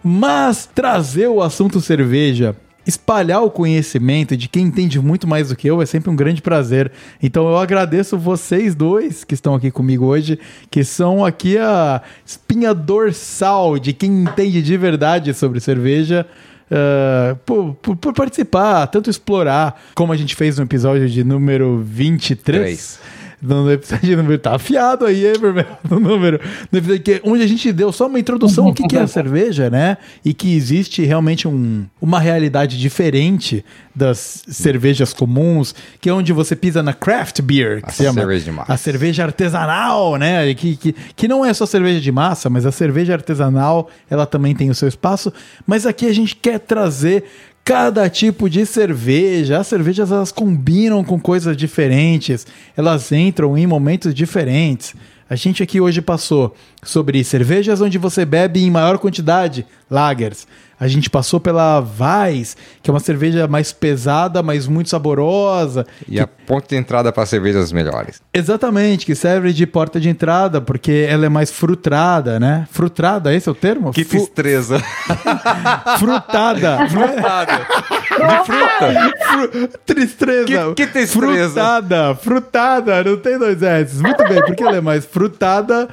Speaker 1: Mas trazer o assunto cerveja espalhar o conhecimento de quem entende muito mais do que eu é sempre um grande prazer. Então eu agradeço vocês dois que estão aqui comigo hoje, que são aqui a espinha dorsal de quem entende de verdade sobre cerveja. ah, por, por- por participar, tanto explorar, como a gente fez no episódio de número 23.
Speaker 2: Três.
Speaker 1: No episódio número. Tá afiado aí, hein, Vermelho? No número. No episódio que, onde a gente deu só uma introdução ao que, que é a cerveja, né? E que existe realmente um, uma realidade diferente das cervejas comuns, que é onde você pisa na craft beer, que
Speaker 2: A
Speaker 1: se chama.
Speaker 2: cerveja de massa.
Speaker 1: A cerveja artesanal, né? Que, que, que não é só cerveja de massa, mas a cerveja artesanal, ela também tem o seu espaço. Mas aqui a gente quer trazer cada tipo de cerveja. As cervejas elas combinam com coisas diferentes, elas entram em momentos diferentes. A gente aqui hoje passou sobre cervejas onde você bebe em maior quantidade, lagers. A gente passou pela Weiss, que é uma cerveja mais pesada, mas muito saborosa.
Speaker 2: E a ponte de entrada para cervejas melhores.
Speaker 1: Exatamente, que serve de porta de entrada, porque ela é mais frutrada, né? Frutrada, esse é o termo?
Speaker 2: Que
Speaker 1: Fu-
Speaker 2: destreza.
Speaker 1: frutada.
Speaker 2: Frutada. De fruta.
Speaker 1: Fru- Tristeza.
Speaker 2: Que- que tristeza.
Speaker 1: Frutada, frutada, não tem dois S. Muito bem, porque ela é mais frutada.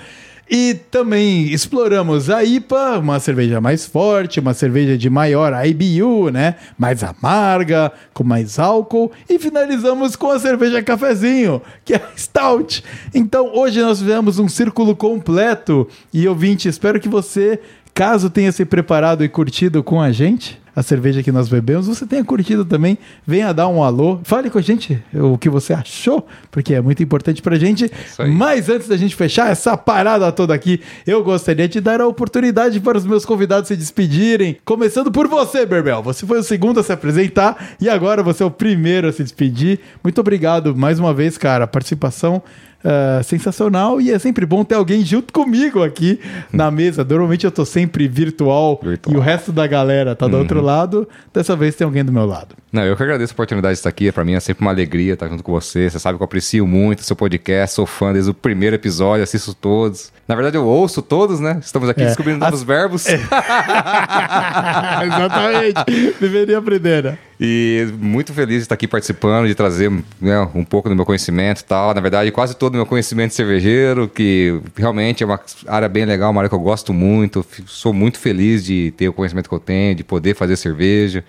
Speaker 1: E também exploramos a IPA, uma cerveja mais forte, uma cerveja de maior IBU, né? Mais amarga, com mais álcool. E finalizamos com a cerveja cafezinho, que é Stout. Então hoje nós fizemos um círculo completo. E ouvinte, espero que você, caso tenha se preparado e curtido com a gente, a cerveja que nós bebemos, você tenha curtido também. Venha dar um alô, fale com a gente o que você achou, porque é muito importante pra gente. Mas antes da gente fechar essa parada toda aqui, eu gostaria de dar a oportunidade para os meus convidados se despedirem. Começando por você, Berbel. Você foi o segundo a se apresentar e agora você é o primeiro a se despedir. Muito obrigado mais uma vez, cara. A participação Uh, sensacional e é sempre bom ter alguém junto comigo aqui na mesa. Normalmente eu tô sempre virtual, virtual. e o resto da galera tá do uhum. outro lado. Dessa vez tem alguém do meu lado.
Speaker 2: Não, eu que agradeço a oportunidade de estar aqui. Para mim é sempre uma alegria estar junto com você. Você sabe que eu aprecio muito o seu podcast, sou fã desde o primeiro episódio, assisto todos. Na verdade, eu ouço todos, né? Estamos aqui é. descobrindo novos As... verbos. É.
Speaker 1: Exatamente. Deveria aprender, né?
Speaker 2: E muito feliz de estar aqui participando, de trazer né, um pouco do meu conhecimento e tal. Na verdade, quase todo o meu conhecimento cervejeiro, que realmente é uma área bem legal, uma área que eu gosto muito. Sou muito feliz de ter o conhecimento que eu tenho, de poder fazer cerveja.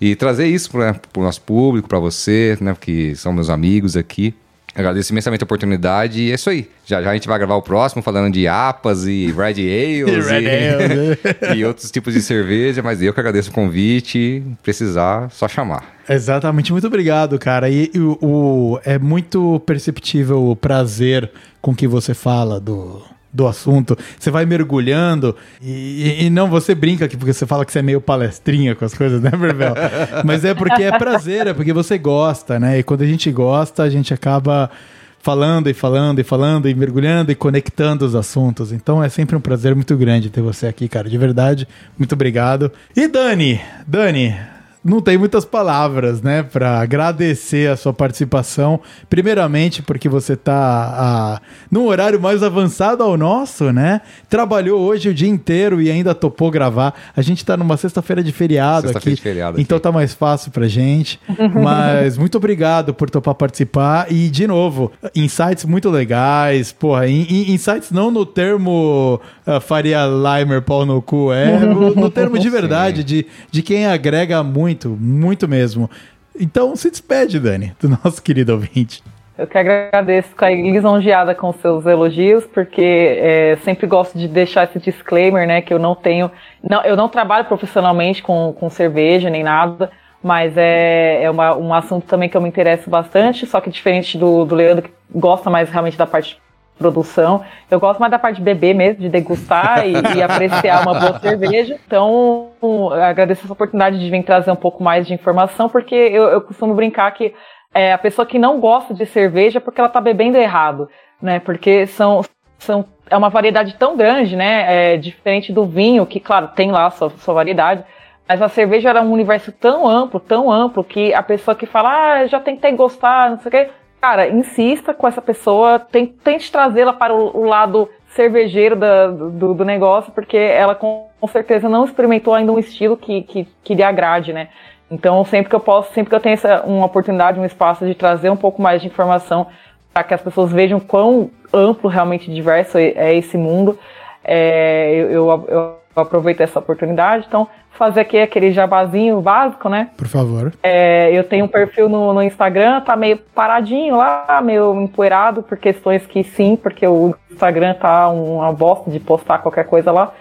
Speaker 2: E trazer isso para o nosso público, para você, né, que são meus amigos aqui. Agradeço imensamente a oportunidade e é isso aí. Já já a gente vai gravar o próximo falando de APAs e Red Ales e, e, e, outros tipos de cerveja, mas eu que agradeço o convite. Precisar, só chamar.
Speaker 1: Exatamente, muito obrigado, cara. E, e o, o, é muito perceptível o prazer com que você fala do, do assunto, você vai mergulhando e, e, não você brinca aqui porque você fala que você é meio palestrinha com as coisas, né, Berbel? Mas é porque é prazer, é porque você gosta, né? E quando a gente gosta, a gente acaba falando e falando e falando e mergulhando e conectando os assuntos. Então é sempre um prazer muito grande ter você aqui, cara, de verdade. Muito obrigado. E Dani, Dani, não tem muitas palavras, né, para agradecer a sua participação. Primeiramente, porque você está num horário mais avançado ao nosso, né? Trabalhou hoje o dia inteiro e ainda topou gravar. A gente está numa sexta-feira de feriado sexta aqui, de feriado então aqui. tá mais fácil pra gente. Mas muito obrigado por topar participar e de novo, insights muito legais, porra, in, in, insights não no termo uh, Faria Limer pau no cu, é no, no termo de verdade, de, de quem agrega muito muito, muito mesmo. Então se despede, Dani, do nosso querido ouvinte.
Speaker 3: Eu que agradeço, ficar lisonjeada com seus elogios, porque é, sempre gosto de deixar esse disclaimer, né, que eu não tenho, não, eu não trabalho profissionalmente com, com cerveja nem nada, mas é, é uma, um assunto também que eu me interesso bastante, só que diferente do, do Leandro, que gosta mais realmente da parte produção. Eu gosto mais da parte de beber mesmo, de degustar e, e, apreciar uma boa cerveja. Então, agradeço essa oportunidade de vir trazer um pouco mais de informação, porque eu, eu costumo brincar que é, a pessoa que não gosta de cerveja é porque ela está bebendo errado, né? Porque são, são é uma variedade tão grande, né? É, diferente do vinho, que, claro, tem lá a sua, sua variedade, mas a cerveja era um universo tão amplo, tão amplo, que a pessoa que fala, ah, já tentei gostar, não sei o quê, cara, insista com essa pessoa, tente trazê-la para o, o, lado cervejeiro da, do, do, negócio, porque ela com, certeza não experimentou ainda um estilo que, que, que lhe agrade, né? Então, sempre que eu posso, sempre que eu tenho essa, uma oportunidade, um espaço de trazer um pouco mais de informação para que as pessoas vejam quão amplo, realmente diverso é, é esse mundo, é, eu, eu, eu aproveito essa oportunidade. Então, fazer aqui aquele jabazinho básico, né?
Speaker 1: Por favor.
Speaker 3: É, eu tenho um perfil no, no, Instagram, tá meio paradinho lá, meio empoeirado, por questões que sim, porque o Instagram tá uma bosta de postar qualquer coisa lá.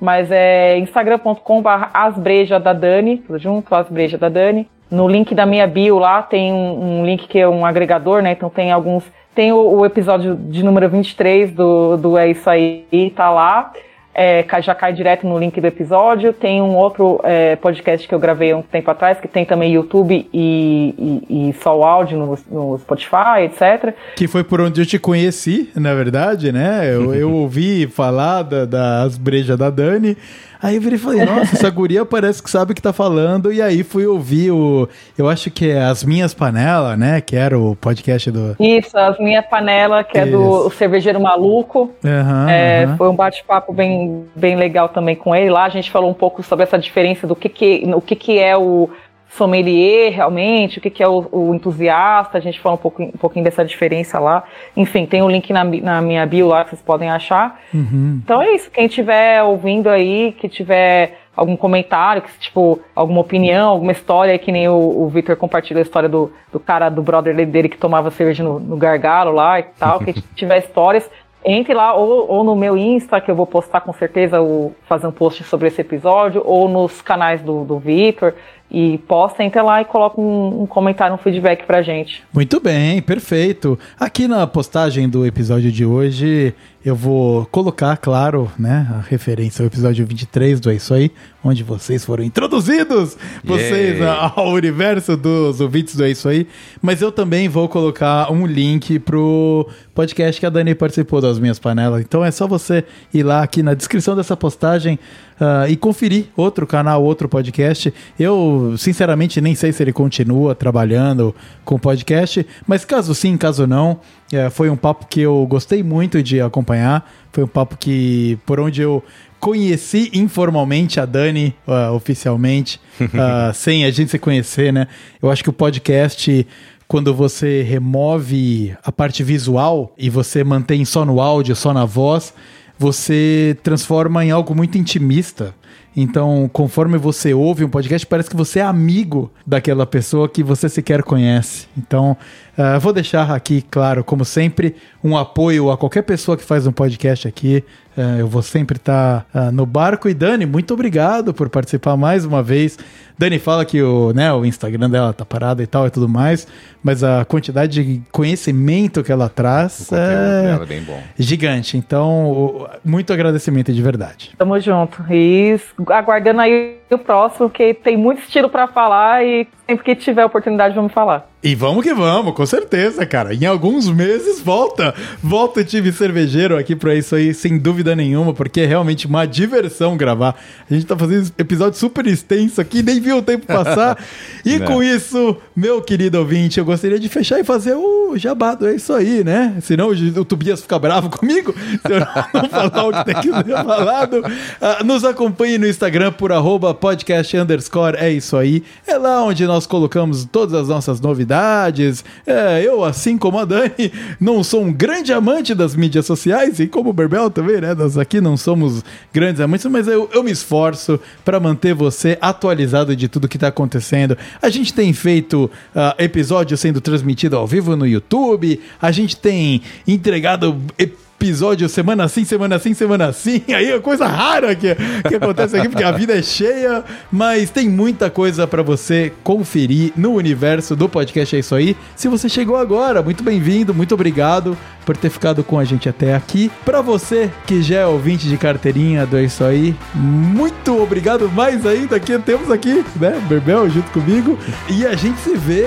Speaker 3: Mas é instagram.com.br asbreja da Dani, tudo junto, asbreja da Dani. No link da minha bio lá tem um, um link que é um agregador, né? Então tem alguns. Tem o, o episódio de número 23 do, do É Isso Aí, tá lá é, já cai direto no link do episódio. Tem um outro é, podcast que eu gravei um tempo atrás, que tem também YouTube e, e, e só o áudio no, no, Spotify, etc.
Speaker 1: Que foi por onde eu te conheci, na verdade, né? Eu, eu ouvi falar da, das brejas da Dani. Aí eu virei e falei, nossa, essa guria parece que sabe o que tá falando. E aí fui ouvir o. Eu acho que é As Minhas Panelas, né? Que era o podcast do.
Speaker 3: Isso, As Minhas Panelas, que Isso. é do Cervejeiro Maluco. Uhum, é, uhum. Foi um bate-papo bem, bem legal também com ele. Lá a gente falou um pouco sobre essa diferença do que, que, o que, que é o sommelier realmente, o que, que é o, o, entusiasta, a gente fala um, pouco, um pouquinho dessa diferença lá. Enfim, tem o um link na, na, minha bio lá que vocês podem achar. Uhum. Então é isso, quem estiver ouvindo aí, que tiver algum comentário, que, tipo, alguma opinião, alguma história, que nem o, o Victor compartilhou a história do, do cara, do brother dele que tomava cerveja no, no gargalo lá e tal, que tiver histórias, entre lá ou, ou, no meu Insta, que eu vou postar com certeza, o, fazer um post sobre esse episódio, ou nos canais do, do Victor. E posta, entra lá e coloca um, um, comentário, um feedback pra gente.
Speaker 1: Muito bem, perfeito. Aqui na postagem do episódio de hoje, eu vou colocar, claro, né, a referência ao episódio 23 do É Isso Aí, onde vocês foram introduzidos, vocês ao universo dos ouvintes do É Isso Aí. Mas eu também vou colocar um link pro podcast que a Dani participou das minhas panelas. Então é só você ir lá aqui na descrição dessa postagem uh, e conferir outro canal, outro podcast. Eu, sinceramente, nem sei se ele continua trabalhando com podcast, mas caso sim, caso não, é, foi um papo que eu gostei muito de acompanhar. Foi um papo que, por onde eu conheci informalmente a Dani, uh, oficialmente, uh, sem a gente se conhecer, né? Eu acho que o podcast quando você remove a parte visual e você mantém só no áudio, só na voz, você transforma em algo muito intimista. Então, conforme você ouve um podcast, parece que você é amigo daquela pessoa que você sequer conhece. Então, uh, vou deixar aqui, claro, como sempre, um apoio a qualquer pessoa que faz um podcast aqui. Uh, eu vou sempre estar tá, uh, no barco. E Dani, muito obrigado por participar mais uma vez. Dani fala que o, né, o Instagram dela tá parado e tal e tudo mais, mas a quantidade de conhecimento que ela traz é, é bem bom. gigante. Então, muito agradecimento de verdade.
Speaker 3: Tamo junto. E aguardando aí o próximo, que tem muito estilo para falar e sempre que tiver oportunidade vamos falar.
Speaker 1: E vamos que vamos, com certeza, cara. Em alguns meses volta. Volta o time cervejeiro aqui pra isso aí, sem dúvida nenhuma, porque é realmente uma diversão gravar. A gente tá fazendo episódio super extenso aqui, nem viu o tempo passar. e com isso, meu querido ouvinte, eu gostaria de fechar e fazer o jabado. É isso aí, né? Senão o Tobias fica bravo comigo se eu não falar o que tem que ser falado. Uh, nos acompanhe no Instagram por arroba podcast underscore. É isso aí. É lá onde nós colocamos todas as nossas novidades novidades. É, eu, assim como a Dani, não sou um grande amante das mídias sociais, e como o Berbel também, né? Nós aqui não somos grandes amantes, mas eu, eu me esforço para manter você atualizado de tudo que está acontecendo. A gente tem feito uh, episódios sendo transmitido ao vivo no YouTube, a gente tem entregado episódios episódio semana assim, semana assim, semana assim. Aí é coisa rara que, que acontece aqui, porque a vida é cheia. Mas tem muita coisa para você conferir no universo do podcast É Isso Aí. Se você chegou agora, muito bem-vindo, muito obrigado por ter ficado com a gente até aqui. Para você que já é ouvinte de carteirinha do É Isso Aí, muito obrigado mais ainda que temos aqui, né, Berbel junto comigo. E a gente se vê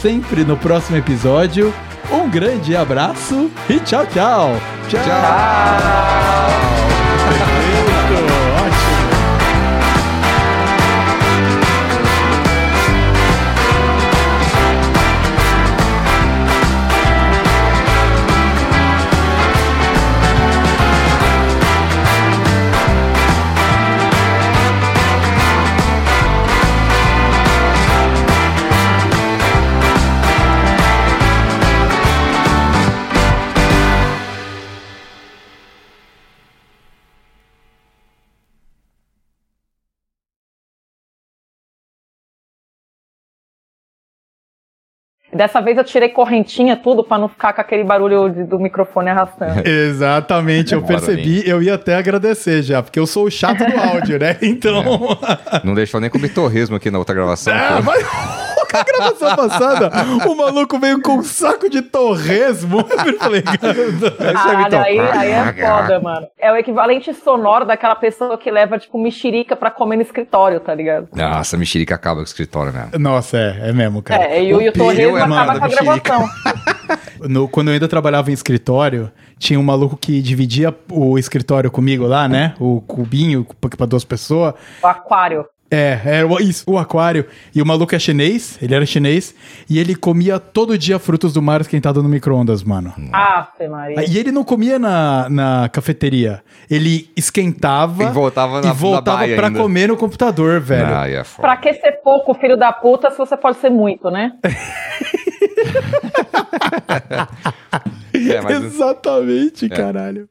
Speaker 1: sempre no próximo episódio. Um grande abraço e tchau, tchau.
Speaker 2: Tchau. tchau.
Speaker 3: Dessa vez eu tirei correntinha, tudo, para não ficar com aquele barulho de, do microfone arrastando.
Speaker 1: Exatamente, eu percebi, eu ia até agradecer já, porque eu sou o chato do áudio, né? Então.
Speaker 2: É. Não deixou nem com torresmo aqui na outra gravação. É, mas
Speaker 1: a gravação passada, o maluco veio com um saco de torresmo. Eu falei,
Speaker 3: cara, aí, aí é foda, mano. É o equivalente sonoro daquela pessoa que leva, tipo, mexerica pra comer no escritório, tá ligado?
Speaker 2: Nossa, mexerica acaba com o escritório mesmo.
Speaker 1: Nossa, é, é mesmo, cara.
Speaker 3: É, e o, o, o torresmo é acaba com a gravação.
Speaker 1: no, quando eu ainda trabalhava em escritório, tinha um maluco que dividia o escritório comigo lá, né? O cubinho para duas pessoas.
Speaker 3: O aquário.
Speaker 1: É, era é, isso, o aquário. E o maluco é chinês, ele era chinês, e ele comia todo dia frutos do mar esquentado no micro-ondas, mano.
Speaker 3: Ah, Maria.
Speaker 1: E ele não comia na, na cafeteria. Ele esquentava
Speaker 2: e voltava, na,
Speaker 1: e voltava pra ainda. comer no computador, velho. Ah,
Speaker 3: é pra que ser pouco, filho da puta, se você pode ser muito, né?
Speaker 1: é, mas... Exatamente, é. caralho.